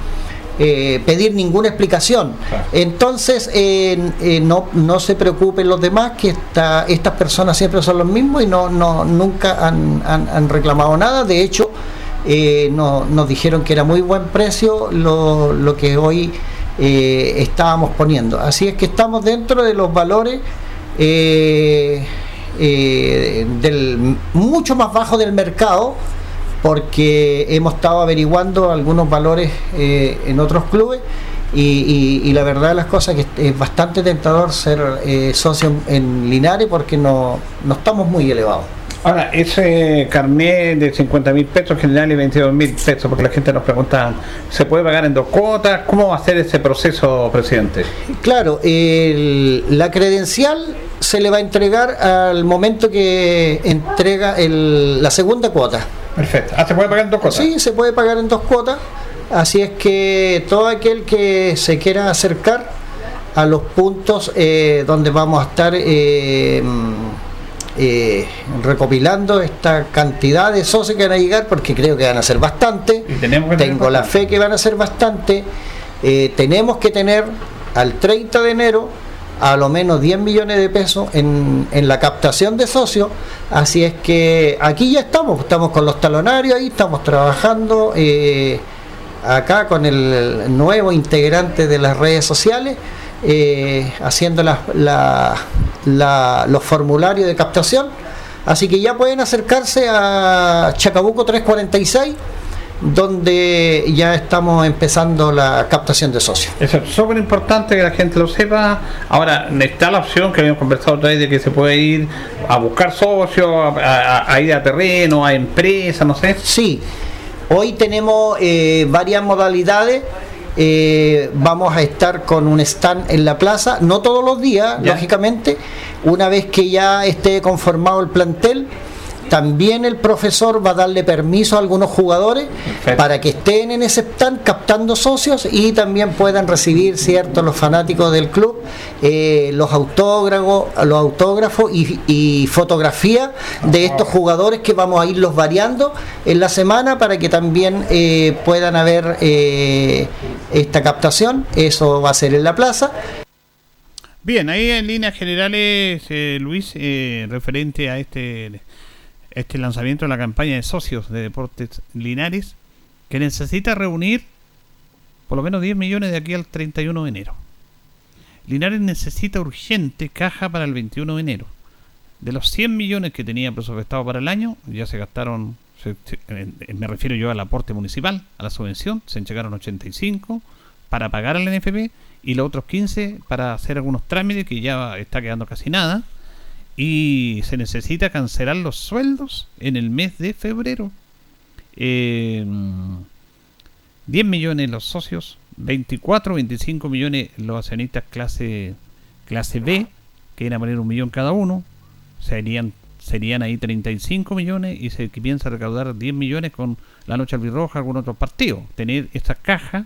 Speaker 8: eh, pedir ninguna explicación. Entonces, eh, no, no se preocupen los demás, que esta, estas personas siempre son los mismos y no, no nunca han, han, reclamado nada. De hecho, no, nos dijeron que era muy buen precio lo, lo que hoy estábamos poniendo. Así es que estamos dentro de los valores. Eh, del mucho más bajo del mercado porque hemos estado averiguando algunos valores eh, en otros clubes y, la verdad de las cosas que es bastante tentador ser eh, socio en Linares porque no, no estamos muy elevados.
Speaker 2: Ahora, ese carnet de 50 mil pesos general y 22 mil pesos, porque la gente nos pregunta, ¿se puede pagar en dos cuotas? ¿Cómo va a ser ese proceso, presidente?
Speaker 8: Claro, la credencial se le va a entregar al momento que entrega la segunda cuota.
Speaker 2: Perfecto. Ah, ¿se puede pagar en dos cuotas?
Speaker 8: Sí, se puede pagar en dos cuotas. Así es que todo aquel que se quiera acercar a los puntos eh, donde vamos a estar... Eh, eh, recopilando esta cantidad de socios que van a llegar, porque creo que van a ser bastante. Tengo la fe que van a ser bastante. Eh, tenemos que tener al 30 de enero a lo menos 10 millones de pesos en, en, la captación de socios. Así es que aquí ya estamos, estamos con los talonarios ahí, estamos trabajando eh, acá con el nuevo integrante de las redes sociales eh, haciendo los formularios de captación. Así que ya pueden acercarse a Chacabuco 346 donde ya estamos empezando la captación de socios.
Speaker 2: Eso es súper importante que la gente lo sepa. Ahora, está la opción que habíamos conversado otra vez de que se puede ir a buscar socios, a, ir a terreno, a empresas, no sé.
Speaker 8: Sí, hoy tenemos eh, varias modalidades eh, vamos a estar con un stand en la plaza, no todos los días, lógicamente, una vez que ya esté conformado el plantel también el profesor va a darle permiso a algunos jugadores para que estén en ese stand captando socios y también puedan recibir, ¿cierto?, los fanáticos del club, eh, los autógrafos, los autógrafos y, fotografía de estos jugadores que vamos a irlos variando en la semana para que también eh, puedan haber eh, esta captación. Eso va a ser en la plaza.
Speaker 2: Bien, ahí en líneas generales, Luis, referente a este este lanzamiento de la campaña de socios de Deportes Linares, que necesita reunir por lo menos 10 millones de aquí al 31 de enero. Linares necesita urgente caja para el 21 de enero. De los 100 millones que tenía presupuestado para el año, ya se gastaron, me refiero yo al aporte municipal, a la subvención, se entregaron 85 para pagar al NFP y los otros 15 para hacer algunos trámites que ya está quedando casi nada y se necesita cancelar los sueldos en el mes de febrero. 10 eh, millones los socios, 24, 25 millones los accionistas clase, clase B, que iban a poner un millón cada uno, serían, serían ahí 35 millones y se piensa recaudar 10 millones con la Noche Albirroja, algún otro partido. Tener esta caja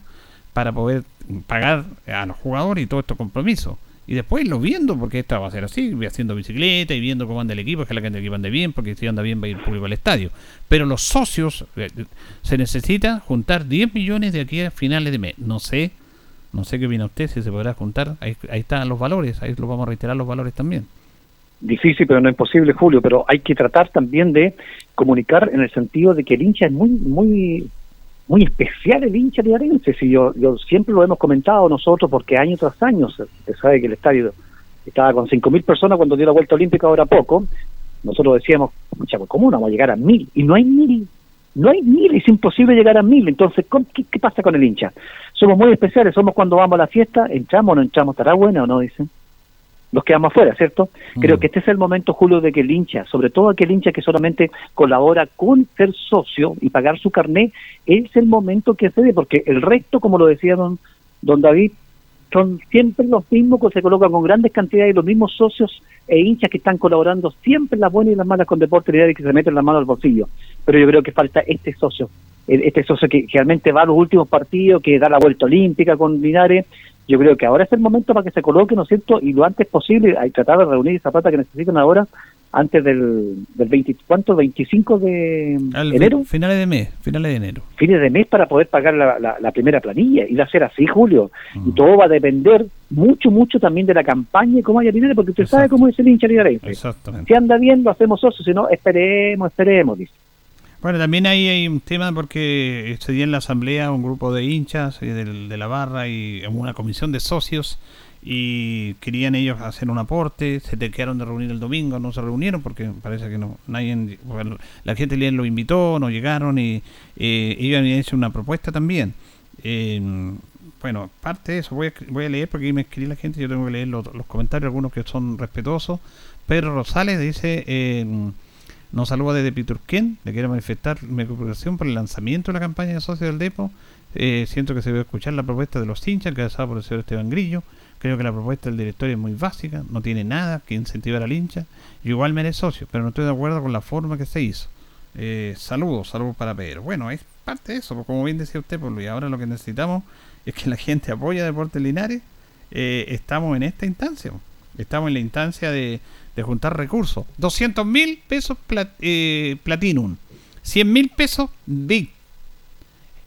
Speaker 2: para poder pagar a los jugadores y todo estos compromisos y después lo viendo, porque esta va a ser así, haciendo bicicleta y viendo cómo anda el equipo, que la gente del equipo ande bien, porque si anda bien va a ir público al estadio. Pero los socios, eh, se necesita juntar 10 millones de aquí a finales de mes. No sé, no sé qué opina usted, si se podrá juntar. Ahí, ahí están los valores, ahí lo vamos a reiterar los valores también.
Speaker 6: Difícil, pero no imposible, Julio, pero hay que tratar también de comunicar en el sentido de que el hincha es muy, muy muy especial el hincha de Si yo, yo siempre lo hemos comentado nosotros, porque año tras año, se, sabe que el estadio estaba con 5.000 personas cuando dio la vuelta olímpica, ahora poco. Nosotros decíamos, ¿cómo no vamos a llegar a mil? Y no hay mil, no hay mil, es imposible llegar a mil. Entonces, ¿qué, pasa con el hincha? Somos muy especiales, somos cuando vamos a la fiesta, entramos o no entramos, estará buena o no, dicen. Nos quedamos afuera, ¿cierto? Creo
Speaker 2: Mm.
Speaker 6: que este es el momento, Julio, de que el hincha, sobre todo aquel hincha que solamente colabora con ser socio y pagar su carné, es el momento que cede, porque el resto, como lo decía don, don David, son siempre los mismos que se colocan con grandes cantidades los mismos socios e hinchas que están colaborando siempre las buenas y las malas con Deportes y que se meten las manos al bolsillo. Pero yo creo que falta este socio, este socio que, que realmente va a los últimos partidos, que da la vuelta olímpica con Linares. Yo creo que ahora es el momento para que se coloque, ¿no es cierto? Y lo antes posible, hay que tratar de reunir esa plata que necesitan ahora antes del, del 20, ¿cuánto? 25 de
Speaker 2: Al
Speaker 6: enero
Speaker 2: Finales de mes, finales de enero.
Speaker 6: fines de mes para poder pagar la, la- la primera planilla y va a ser así, Julio. Y todo va a depender mucho, mucho también de la campaña y cómo haya Linares, porque usted sabe cómo es el hincha linarense.
Speaker 2: Exactamente.
Speaker 6: Si anda bien, lo hacemos socios, si no, esperemos, esperemos, dice.
Speaker 2: Bueno, también ahí hay un tema porque se dio en la asamblea un grupo de hinchas eh, de, la barra y una comisión de socios y querían ellos hacer un aporte, se te quedaron de reunir el domingo, no se reunieron porque parece que no nadie, la gente lo invitó, no llegaron y eh, ellos habían hecho una propuesta también. Eh, bueno, parte de eso voy a, voy a leer porque ahí me escribí la gente, yo tengo que leer los, los comentarios, algunos que son respetuosos. Pedro Rosales dice... Eh, nos saluda desde Piturquén. Le quiero manifestar mi preocupación por el lanzamiento de la campaña de socios del Depo. Eh, siento que se debe escuchar la propuesta de los hinchas, encabezada por el señor Esteban Grillo. Creo que la propuesta del directorio es muy básica, no tiene nada que incentivar al hincha. Yo igual me socio, pero no estoy de acuerdo con la forma que se hizo. Eh, saludos, saludos para Pedro. Bueno, es parte de eso, como bien decía usted, Pablo, y ahora lo que necesitamos es que la gente apoye a Deportes Linares. Eh, estamos en esta instancia, estamos en la instancia de, de juntar recursos. 200 mil pesos plat- eh, Platinum, 100 mil pesos Big,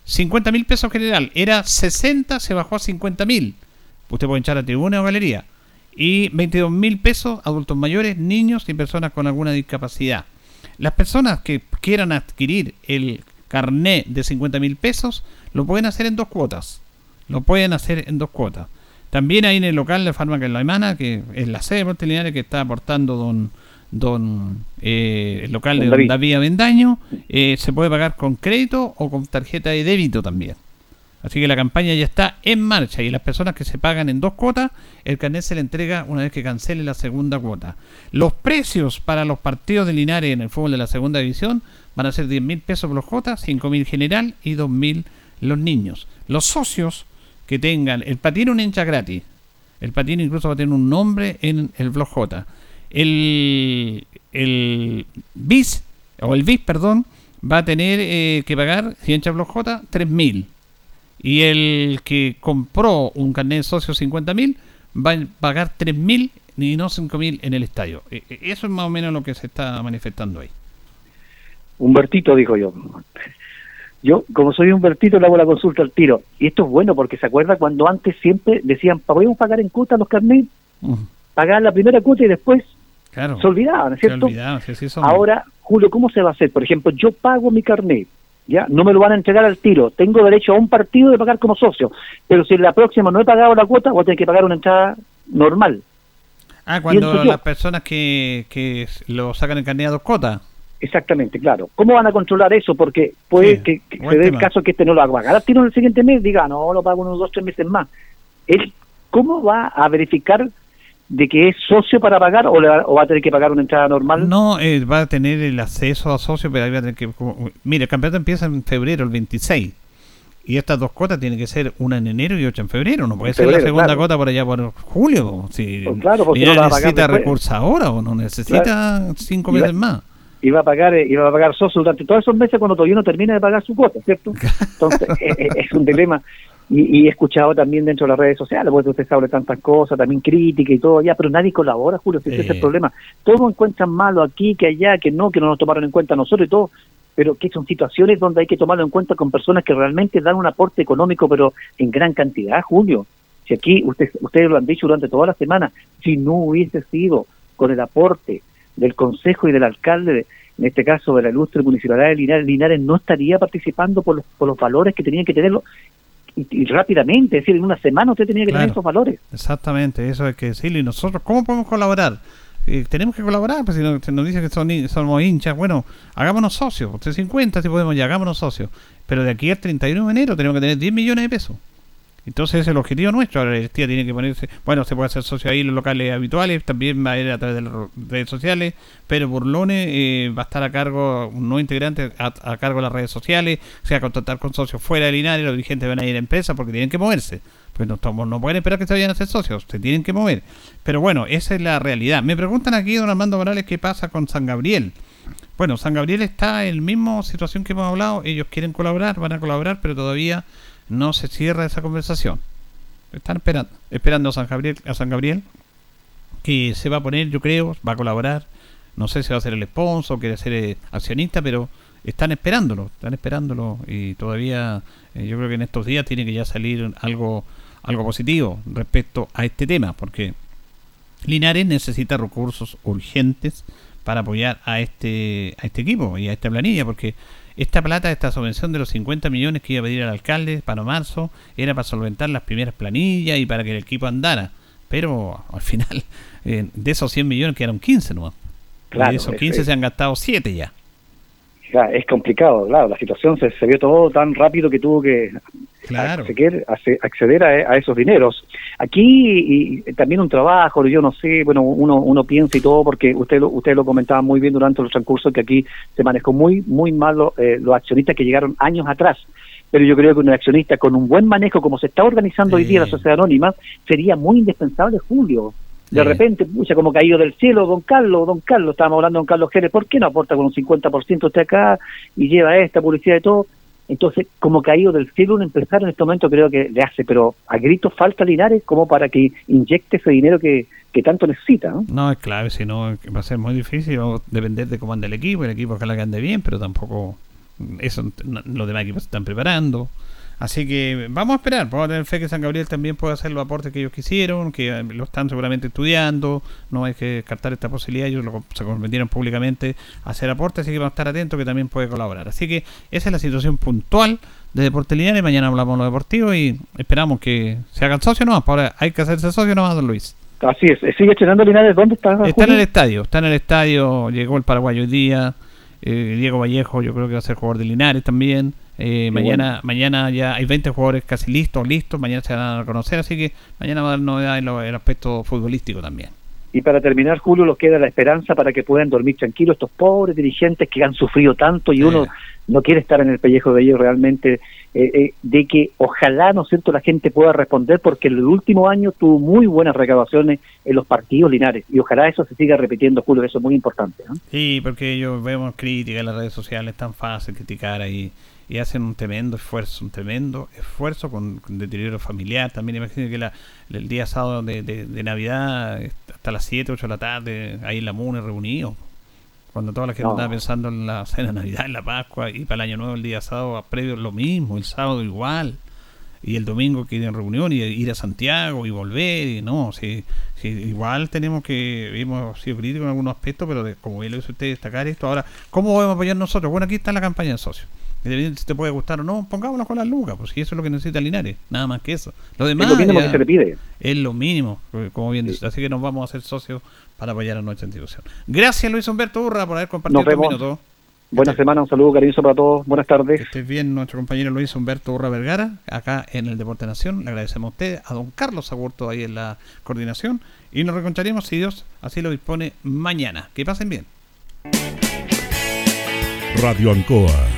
Speaker 2: 50 mil pesos general. Era 60, se bajó a 50 mil. Usted puede echar a tribuna o galería. Y 22 mil pesos adultos mayores, niños y personas con alguna discapacidad. Las personas que quieran adquirir el carné de 50 mil pesos lo pueden hacer en dos cuotas. Lo pueden hacer en dos cuotas. También ahí en el local de Fármaca en la Alemana, que es la sede de Deportes Linares que está aportando don don eh, el local de
Speaker 6: Don
Speaker 2: don
Speaker 6: David.
Speaker 2: David Avendaño, eh, se puede pagar con crédito o con tarjeta de débito también. Así que la campaña ya está en marcha y las personas que se pagan en dos cuotas, el carnet se le entrega una vez que cancele la segunda cuota. Los precios para los partidos de Linares en el fútbol de la segunda división van a ser 10 mil pesos por los cuotas, 5 mil general y 2 mil los niños. Los socios que tengan el patín un hincha gratis. El patín incluso va a tener un nombre en el blog J. El, el BIS, o el BIS, perdón, va a tener eh, que pagar, si hincha blog J, 3 mil. Y el que compró un carnet de socio 50 mil va a pagar 3 mil y no 5 mil en el estadio. Eh, eh, Eso es más o menos lo que se está manifestando ahí.
Speaker 6: Humbertito, dijo yo. Yo, como soy Humbertito, le hago la consulta al tiro. Y esto es bueno porque se acuerda cuando antes siempre decían, podemos pagar en cuota los carnets,
Speaker 2: Mm,
Speaker 6: pagar la primera cuota y después
Speaker 2: Claro.
Speaker 6: se olvidaban, ¿no es
Speaker 2: Se
Speaker 6: cierto?
Speaker 2: olvidaban, sí, sí, son-
Speaker 6: Ahora, Julio, ¿cómo se va a hacer? Por ejemplo, yo pago mi carnet, ¿ya? No me lo van a entregar al tiro. Tengo derecho a un partido de pagar como socio. Pero si en la próxima no he pagado la cuota, voy a tener que pagar una entrada normal.
Speaker 2: Ah, cuando las personas que, que lo sacan en carnet a dos cuotas.
Speaker 6: Exactamente, claro. ¿Cómo van a controlar eso? Porque puede
Speaker 2: Sí,
Speaker 6: que, se dé el caso que este no lo va a pagar al tiro en el siguiente mes, diga, no, lo pago unos dos, tres meses más. Él, ¿Cómo va a verificar de que es socio para pagar o, le va, o va a tener que pagar una entrada normal?
Speaker 2: No, eh, va a tener el acceso a socio, pero ahí va a tener que... como- mire, el campeonato empieza en febrero, el 26. Y estas dos cuotas tienen que ser una en enero y otra en febrero. No puede ser la segunda
Speaker 6: claro.
Speaker 2: cuota por allá por julio. Si
Speaker 6: Pues claro, porque no
Speaker 2: necesita recursos ahora o no necesita cinco meses más.
Speaker 6: Iba a pagar eh, iba a pagar socio durante todos esos meses cuando todavía no termina de pagar su cuota, ¿cierto? Entonces, eh, eh, es un dilema. Y, y he escuchado también dentro de las redes sociales, porque usted sabe tantas cosas, también crítica y todo, ya, pero nadie colabora, Julio, si ese es el problema. Todos encuentran malo aquí, que allá, que no, que no nos tomaron en cuenta nosotros y todo, pero que son situaciones donde hay que tomarlo en cuenta con personas que realmente dan un aporte económico, pero en gran cantidad, Julio. Si aquí, usted, ustedes lo han dicho durante toda la semana, si no hubiese sido con el aporte del Consejo y del alcalde, de- en este caso de la ilustre municipalidad de Linares, Linares no estaría participando por los, por los valores que tenían que tenerlo y, y rápidamente, es decir, en una semana usted tenía que
Speaker 2: Claro.
Speaker 6: tener esos valores.
Speaker 2: Exactamente, eso hay que decirlo. ¿Y nosotros cómo podemos colaborar? Eh, tenemos que colaborar, pues si nos, si nos dicen que son, somos hinchas, bueno, hagámonos socios. Usted 50 si podemos, ya hagámonos socios. Pero de aquí al 31 de enero tenemos que tener 10 millones de pesos. Entonces es el objetivo nuestro. Ahora el tiene que ponerse, bueno, se puede hacer socio ahí en los locales habituales, también va a ir a través de las redes sociales, pero Burlone eh, va a estar a cargo, un nuevo integrante a, cargo de las redes sociales, o sea, contactar con socios fuera de Linares, los dirigentes van a ir a empresas porque tienen que moverse. Pues no, no pueden esperar que se vayan a ser socios, se tienen que mover. Pero bueno, esa es la realidad. Me preguntan aquí, don Armando Morales, qué pasa con San Gabriel. Bueno, San Gabriel está en la misma situación que hemos hablado. Ellos quieren colaborar, van a colaborar, pero todavía no se cierra esa conversación. Están esperando, esperando a San Gabriel, a San Gabriel, que se va a poner, yo creo, va a colaborar. No sé si va a ser el sponsor, quiere ser eh, accionista, pero están esperándolo, están esperándolo y todavía eh, yo creo que en estos días tiene que ya salir algo, algo positivo respecto a este tema, porque Linares necesita recursos urgentes para apoyar a este, a este equipo y a esta planilla, porque esta plata, esta subvención de los 50 millones que iba a pedir al alcalde para marzo, era para solventar las primeras planillas y para que el equipo andara. Pero al final, eh, de esos 100 millones quedaron 15 nomás. de esos 15 se han gastado 7 ya
Speaker 6: es complicado, claro, la situación se, se, vio todo tan rápido que tuvo que acceder, a, esos dineros. Aquí y, también un trabajo, yo no sé, bueno, uno, uno piensa y todo, porque usted lo, usted lo comentaba muy bien durante los transcursos, que aquí se manejó muy, muy mal eh, los accionistas que llegaron años atrás pero yo creo que un accionista con un buen manejo, como se está organizando hoy día la sociedad anónima, sería muy indispensable, Julio. De repente, pucha, como caído del cielo, don Carlos, don Carlos, estábamos hablando de don Carlos Jerez, ¿por qué no aporta con un 50% usted acá y lleva esta publicidad y todo? Entonces, como caído del cielo un empresario en este momento creo que le hace, pero a gritos falta Linares como para que inyecte ese dinero que, que tanto necesita.
Speaker 2: ¿no? es clave, si no va a ser muy difícil, va a depender de cómo ande el equipo, el equipo ojalá que ande bien, pero tampoco eso los demás equipos se están preparando. Así que vamos a esperar, vamos a tener fe que San Gabriel también pueda hacer los aportes que ellos quisieron, que eh, lo están seguramente estudiando, no hay que descartar esta posibilidad, ellos se comprometieron públicamente a hacer aportes, así que vamos a estar atentos que también puede colaborar. Así que esa es la situación puntual de Deporte Lineal y mañana hablamos de lo deportivo y esperamos que se hagan socios nomás, ahora hay que hacerse socio nomás, don Luis.
Speaker 6: Así es, sigue estrenando Linares, ¿dónde está?
Speaker 2: Está en el estadio, está en el estadio, llegó el paraguayo hoy día, eh, Diego Vallejo yo creo que va a ser jugador de Linares también. Eh, mañana, mañana ya hay 20 jugadores casi listos, listos, mañana se van a conocer, así que mañana va a dar novedad en el aspecto futbolístico también.
Speaker 6: Y para terminar, Julio, nos queda la esperanza para que puedan dormir tranquilos estos pobres dirigentes que han sufrido tanto y uno no quiere estar en el pellejo de ellos realmente, eh, eh, de que ojalá, ¿no es cierto?, la gente pueda responder porque el último año tuvo muy buenas recaudaciones en los partidos linares y ojalá eso se siga repitiendo, Julio, eso es muy importante.
Speaker 2: Sí, porque ellos vemos críticas en las redes sociales, es tan fácil criticar ahí y hacen un tremendo esfuerzo, un tremendo esfuerzo con, deterioro familiar. También imagino que la, el día sábado de, de, Navidad, hasta las 7, 8 de la tarde, ahí en la MUNE reunido. Cuando toda la gente estaba pensando en la cena de Navidad, en la Pascua y para el Año Nuevo, el día sábado, previo lo mismo, el sábado igual. Y el domingo que ir en reunión y ir a Santiago y volver. Y no, sí, igual tenemos que, hemos sido críticos en algunos aspectos, pero como bien lo hizo usted destacar esto, ahora, ¿cómo podemos apoyar nosotros? Bueno, aquí está la campaña de socios si te puede gustar o no, pongámonos con las lucas, pues si eso es lo que necesita Linares, nada más que eso. Lo demás
Speaker 6: es lo mínimo que se le pide.
Speaker 2: Es lo mínimo, como bien dice. Así que nos vamos a hacer socios para apoyar a nuestra institución. Gracias Luis Humberto Urra por haber compartido
Speaker 6: estos minutos. Buena semana, un saludo cariñoso para todos. Buenas tardes.
Speaker 2: Que estés bien, nuestro compañero Luis Humberto Urra Vergara, acá en el Deporte Nación. Le agradecemos a usted, a don Carlos Agurto ahí en la coordinación. Y nos reencontraremos, si Dios así lo dispone, mañana. Que pasen bien.
Speaker 1: Radio Ancoa